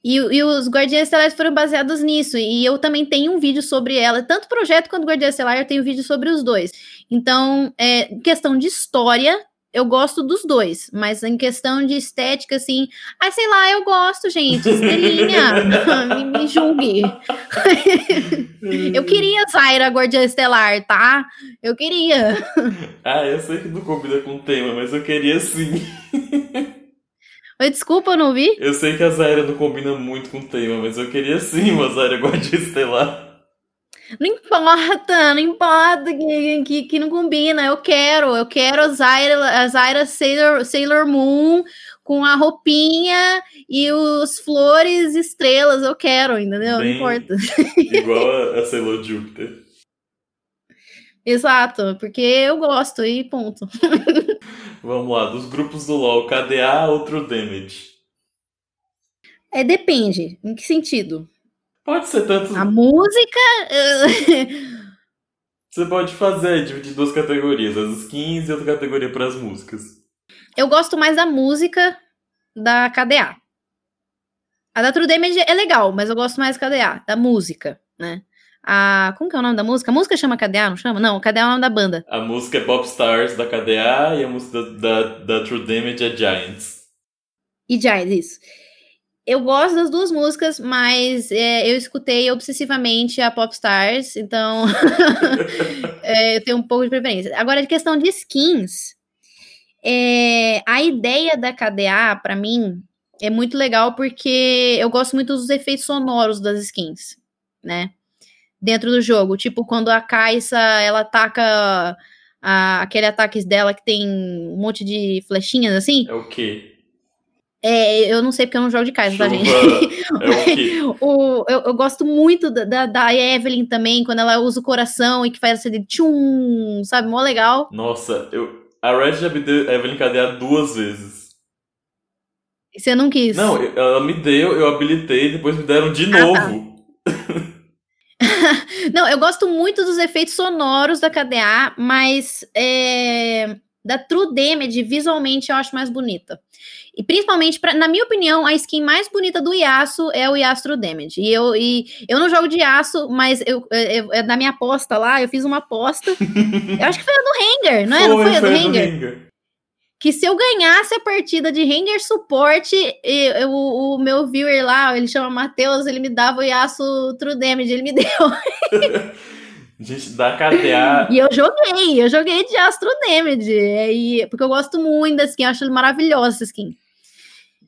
E, e os Guardiões Estelares foram baseados nisso. E eu também tenho um vídeo sobre ela. Tanto o projeto quanto o Guardião Estelar, eu tenho vídeo sobre os dois. Então, é, questão de história, eu gosto dos dois, mas em questão de estética, assim, ah, sei lá, eu gosto, gente, estrelinha, me, me julgue. eu queria Zaira Guardiã Estelar, tá? Eu queria. Ah, eu sei que não combina com o tema, mas eu queria sim. Oi, desculpa, eu não vi. Eu sei que a Zaira não combina muito com o tema, mas eu queria sim uma Zaira Guardiã Estelar. Não importa, não importa que, que, que, não combina. Eu quero, eu quero a Zaira, a Zaira Sailor, Sailor Moon com a roupinha e os flores estrelas. Eu quero, entendeu? Bem, não importa. Igual a, a Sailor Júpiter. Exato, porque eu gosto e ponto. Vamos lá, dos grupos do LoL, KDA ou True Damage? É, depende. Em que sentido? Pode ser tanto. A música. Você pode fazer, dividir duas categorias, as skins e outra categoria para as músicas. Eu gosto mais da música da KDA. A da True Damage é legal, mas eu gosto mais da KDA, da música, né? A, como que é o nome da música? A música chama KDA, não chama? Não, KDA é o nome da banda. A música é Pop Stars da KDA e a música da, da, da True Damage é Giants. E Giants, isso eu gosto das duas músicas, mas é, eu escutei obsessivamente a Popstars, então é, eu tenho um pouco de preferência. Agora, de questão de skins, é, a ideia da KDA, para mim, é muito legal porque eu gosto muito dos efeitos sonoros das skins, né? Dentro do jogo. Tipo, quando a Kaisa, ela ataca a, aquele ataques dela que tem um monte de flechinhas assim. É o quê? É, eu não sei porque eu não jogo de casa, tá, gente? É o, o eu, eu, gosto muito da, da, Evelyn também, quando ela usa o coração e que faz essa de tchum, sabe? Mó legal. Nossa, eu, a Red já me deu Evelyn cadear duas vezes. Você não quis? Não, ela me deu, eu habilitei, depois me deram de novo. Ah, tá. não, eu gosto muito dos efeitos sonoros da KDA, mas é, da True Damage, visualmente, eu acho mais bonita. E principalmente, pra, na minha opinião, a skin mais bonita do Yasuo é o Yasuo True Damage. E eu, e eu não jogo de Yasuo, mas eu, eu, eu, na minha aposta lá, eu fiz uma aposta. eu acho que foi a do Hanger, não é? Foi, não foi a do Hanger? Que se eu ganhasse a partida de Hanger suporte, o, meu viewer lá, ele chama Matheus, ele me dava o Yasuo True Damage, ele me deu. Gente, da KDA. e eu joguei, eu joguei de Astro Damage. E, porque eu gosto muito da skin, eu acho maravilhosa essa skin.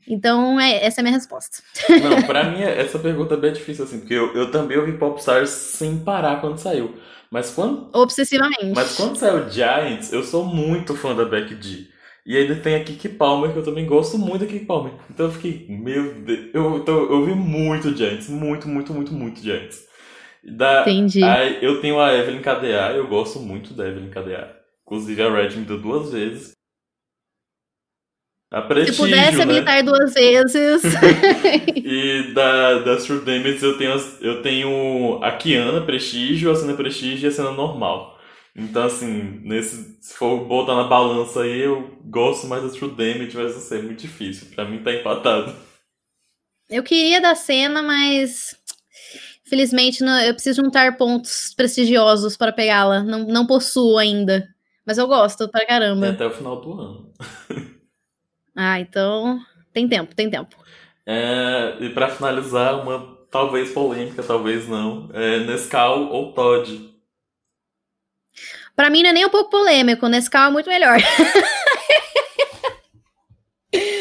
Então, é, essa é a minha resposta. Não, pra mim, essa pergunta é bem difícil, assim, porque eu, eu também ouvi Popstars sem parar quando saiu. Mas quando. Obsessivamente. Mas quando saiu Giants, eu sou muito fã da Beck G. E ainda tem a Kiki Palmer, que eu também gosto muito da Kiki Palmer. Então eu fiquei, meu Deus. Eu, então, eu ouvi muito Giants. Muito, muito, muito, muito Giants. Da, Entendi. A, eu tenho a Evelyn KDA, eu gosto muito da Evelyn KDA. Inclusive a Red me deu duas vezes. A prestígio, Se pudesse né? habilitar duas vezes. e da, das True Damage eu tenho, eu tenho a Kiana Prestígio, a cena Prestígio e a cena normal. Então, assim, nesse, se for botar na balança aí, eu gosto mais da True Damage, mas não sei, é muito difícil. Pra mim tá empatado. Eu queria da cena, mas Felizmente, eu preciso juntar pontos prestigiosos para pegá-la. Não, não possuo ainda. Mas eu gosto pra caramba. É até o final do ano. ah, então. Tem tempo, tem tempo. É, e para finalizar, uma talvez polêmica, talvez não. É Nescau ou Todd? Pra mim não é nem um pouco polêmico. Nescau é muito melhor.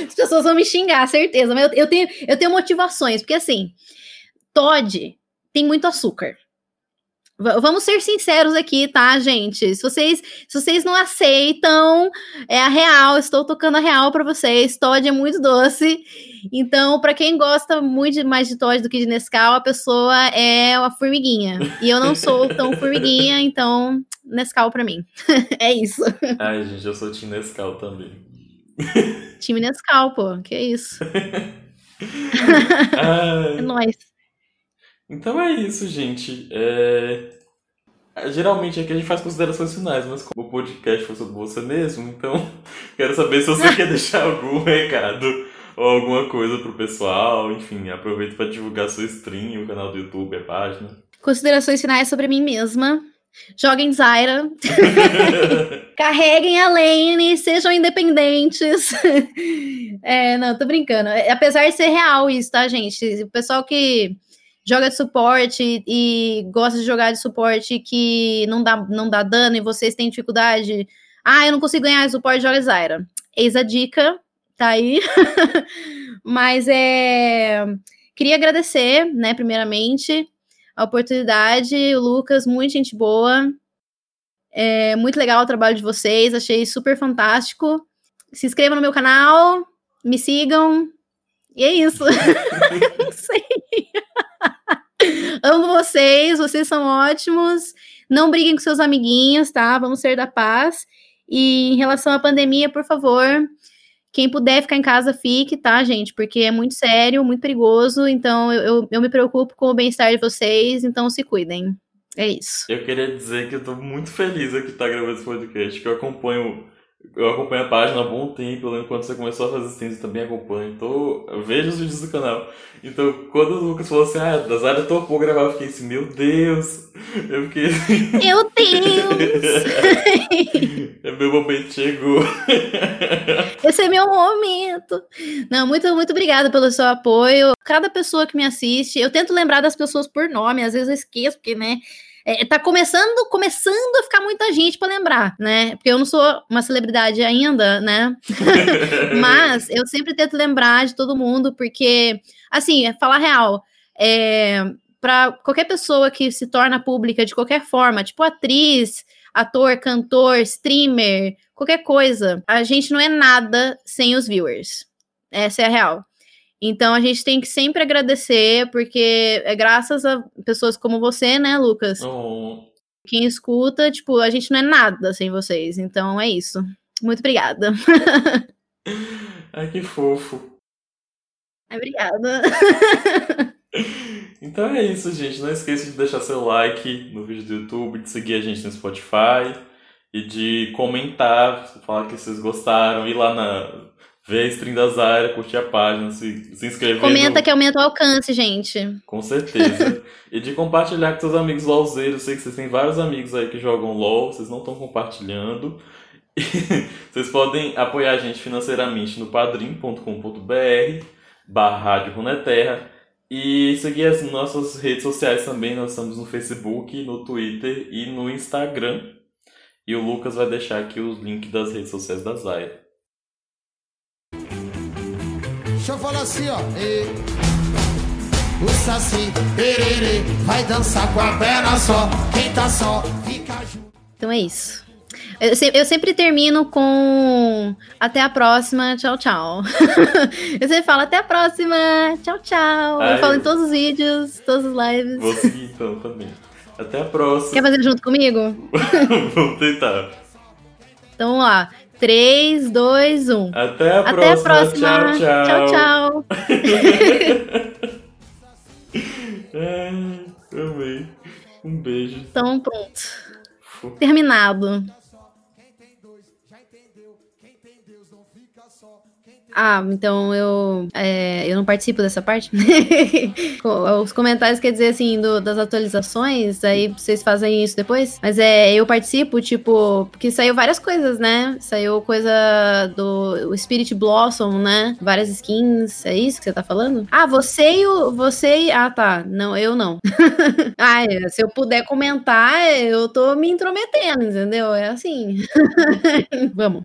As pessoas vão me xingar, certeza. Mas eu, eu, tenho, eu tenho motivações. Porque assim, Todd tem muito açúcar. Vamos ser sinceros aqui, tá, gente? Se vocês, se vocês não aceitam, é a real, estou tocando a real para vocês. Todd é muito doce. Então, para quem gosta muito mais de Todd do que de Nescau, a pessoa é uma formiguinha. E eu não sou tão formiguinha, então Nescau para mim. é isso. Ai, gente, eu sou time Nescau também. time Nescau, pô. Que isso. é nóis. Então é isso, gente. É... Geralmente aqui a gente faz considerações finais, mas como o podcast foi sobre você mesmo, então quero saber se você quer deixar algum recado ou alguma coisa pro pessoal. Enfim, aproveita para divulgar sua stream, o canal do YouTube, a página. Considerações finais sobre mim mesma. Joguem Zyra. Carreguem a lane, sejam independentes. é, não, tô brincando. É, apesar de ser real isso, tá, gente? O pessoal que joga de suporte e gosta de jogar de suporte que não dá, não dá dano e vocês têm dificuldade. Ah, eu não consigo ganhar suporte, joga Zyra. Eis a dica, tá aí. Mas é. Queria agradecer, né, primeiramente, a oportunidade. O Lucas, muito gente boa. É muito legal o trabalho de vocês, achei super fantástico. Se inscrevam no meu canal, me sigam. E é isso. Amo vocês, vocês são ótimos. Não briguem com seus amiguinhos, tá? Vamos ser da paz. E em relação à pandemia, por favor, quem puder ficar em casa, fique, tá, gente? Porque é muito sério, muito perigoso. Então, eu, eu, eu me preocupo com o bem-estar de vocês. Então, se cuidem. É isso. Eu queria dizer que eu tô muito feliz aqui estar tá gravando esse podcast, que eu acompanho eu acompanho a página há bom tempo, eu lembro quando você começou a fazer eu também acompanho, então eu vejo os vídeos do canal. Então, quando o Lucas falou assim, ah, das áreas topou gravar, eu fiquei assim, meu Deus! Eu fiquei assim... Meu Deus! é meu momento chegou. Esse é meu momento. Não, muito, muito obrigada pelo seu apoio. Cada pessoa que me assiste, eu tento lembrar das pessoas por nome, às vezes eu esqueço, porque, né, é, tá começando, começando a ficar muita gente para lembrar, né? Porque eu não sou uma celebridade ainda, né? Mas eu sempre tento lembrar de todo mundo, porque, assim, é falar real, é, para qualquer pessoa que se torna pública de qualquer forma, tipo atriz, ator, cantor, streamer, qualquer coisa, a gente não é nada sem os viewers. Essa é a real. Então a gente tem que sempre agradecer, porque é graças a pessoas como você, né, Lucas? Oh. Quem escuta, tipo, a gente não é nada sem vocês. Então é isso. Muito obrigada. Ai, que fofo. Obrigada. então é isso, gente. Não esqueça de deixar seu like no vídeo do YouTube, de seguir a gente no Spotify e de comentar, falar que vocês gostaram, ir lá na ver a stream da Zara, curtir a página, se, se inscrever. Comenta no... que aumenta o alcance, gente. Com certeza. e de compartilhar com seus amigos LOLzeiros. Eu sei que vocês têm vários amigos aí que jogam LOL, vocês não estão compartilhando. Vocês podem apoiar a gente financeiramente no padrim.com.br barra Rádio Runeterra e seguir as nossas redes sociais também. Nós estamos no Facebook, no Twitter e no Instagram. E o Lucas vai deixar aqui os links das redes sociais da Zaya. Deixa eu falar assim, ó. E... O Saci, perere, vai dançar com a perna só. Quem tá só, fica junto. Então é isso. Eu, se, eu, sempre termino com até a próxima, tchau, tchau. eu sempre falo até a próxima, tchau, tchau. Ai, eu falo em todos os vídeos, todas as lives. Vou seguir então também. Até a próxima. Quer fazer junto comigo? vamos tentar. Então vamos lá. 3, 2, 1. Até a Até próxima. A próxima. Tchau, tchau. Tchau, tchau. Ai, amei. Um beijo. Então, pronto. Terminado. Ah, então eu, é, eu não participo dessa parte. Os comentários quer dizer assim, do, das atualizações, aí vocês fazem isso depois. Mas é, eu participo, tipo, porque saiu várias coisas, né? Saiu coisa do Spirit Blossom, né? Várias skins. É isso que você tá falando? Ah, você e o. Você e. Ah, tá. Não, eu não. ah, se eu puder comentar, eu tô me intrometendo, entendeu? É assim. Vamos.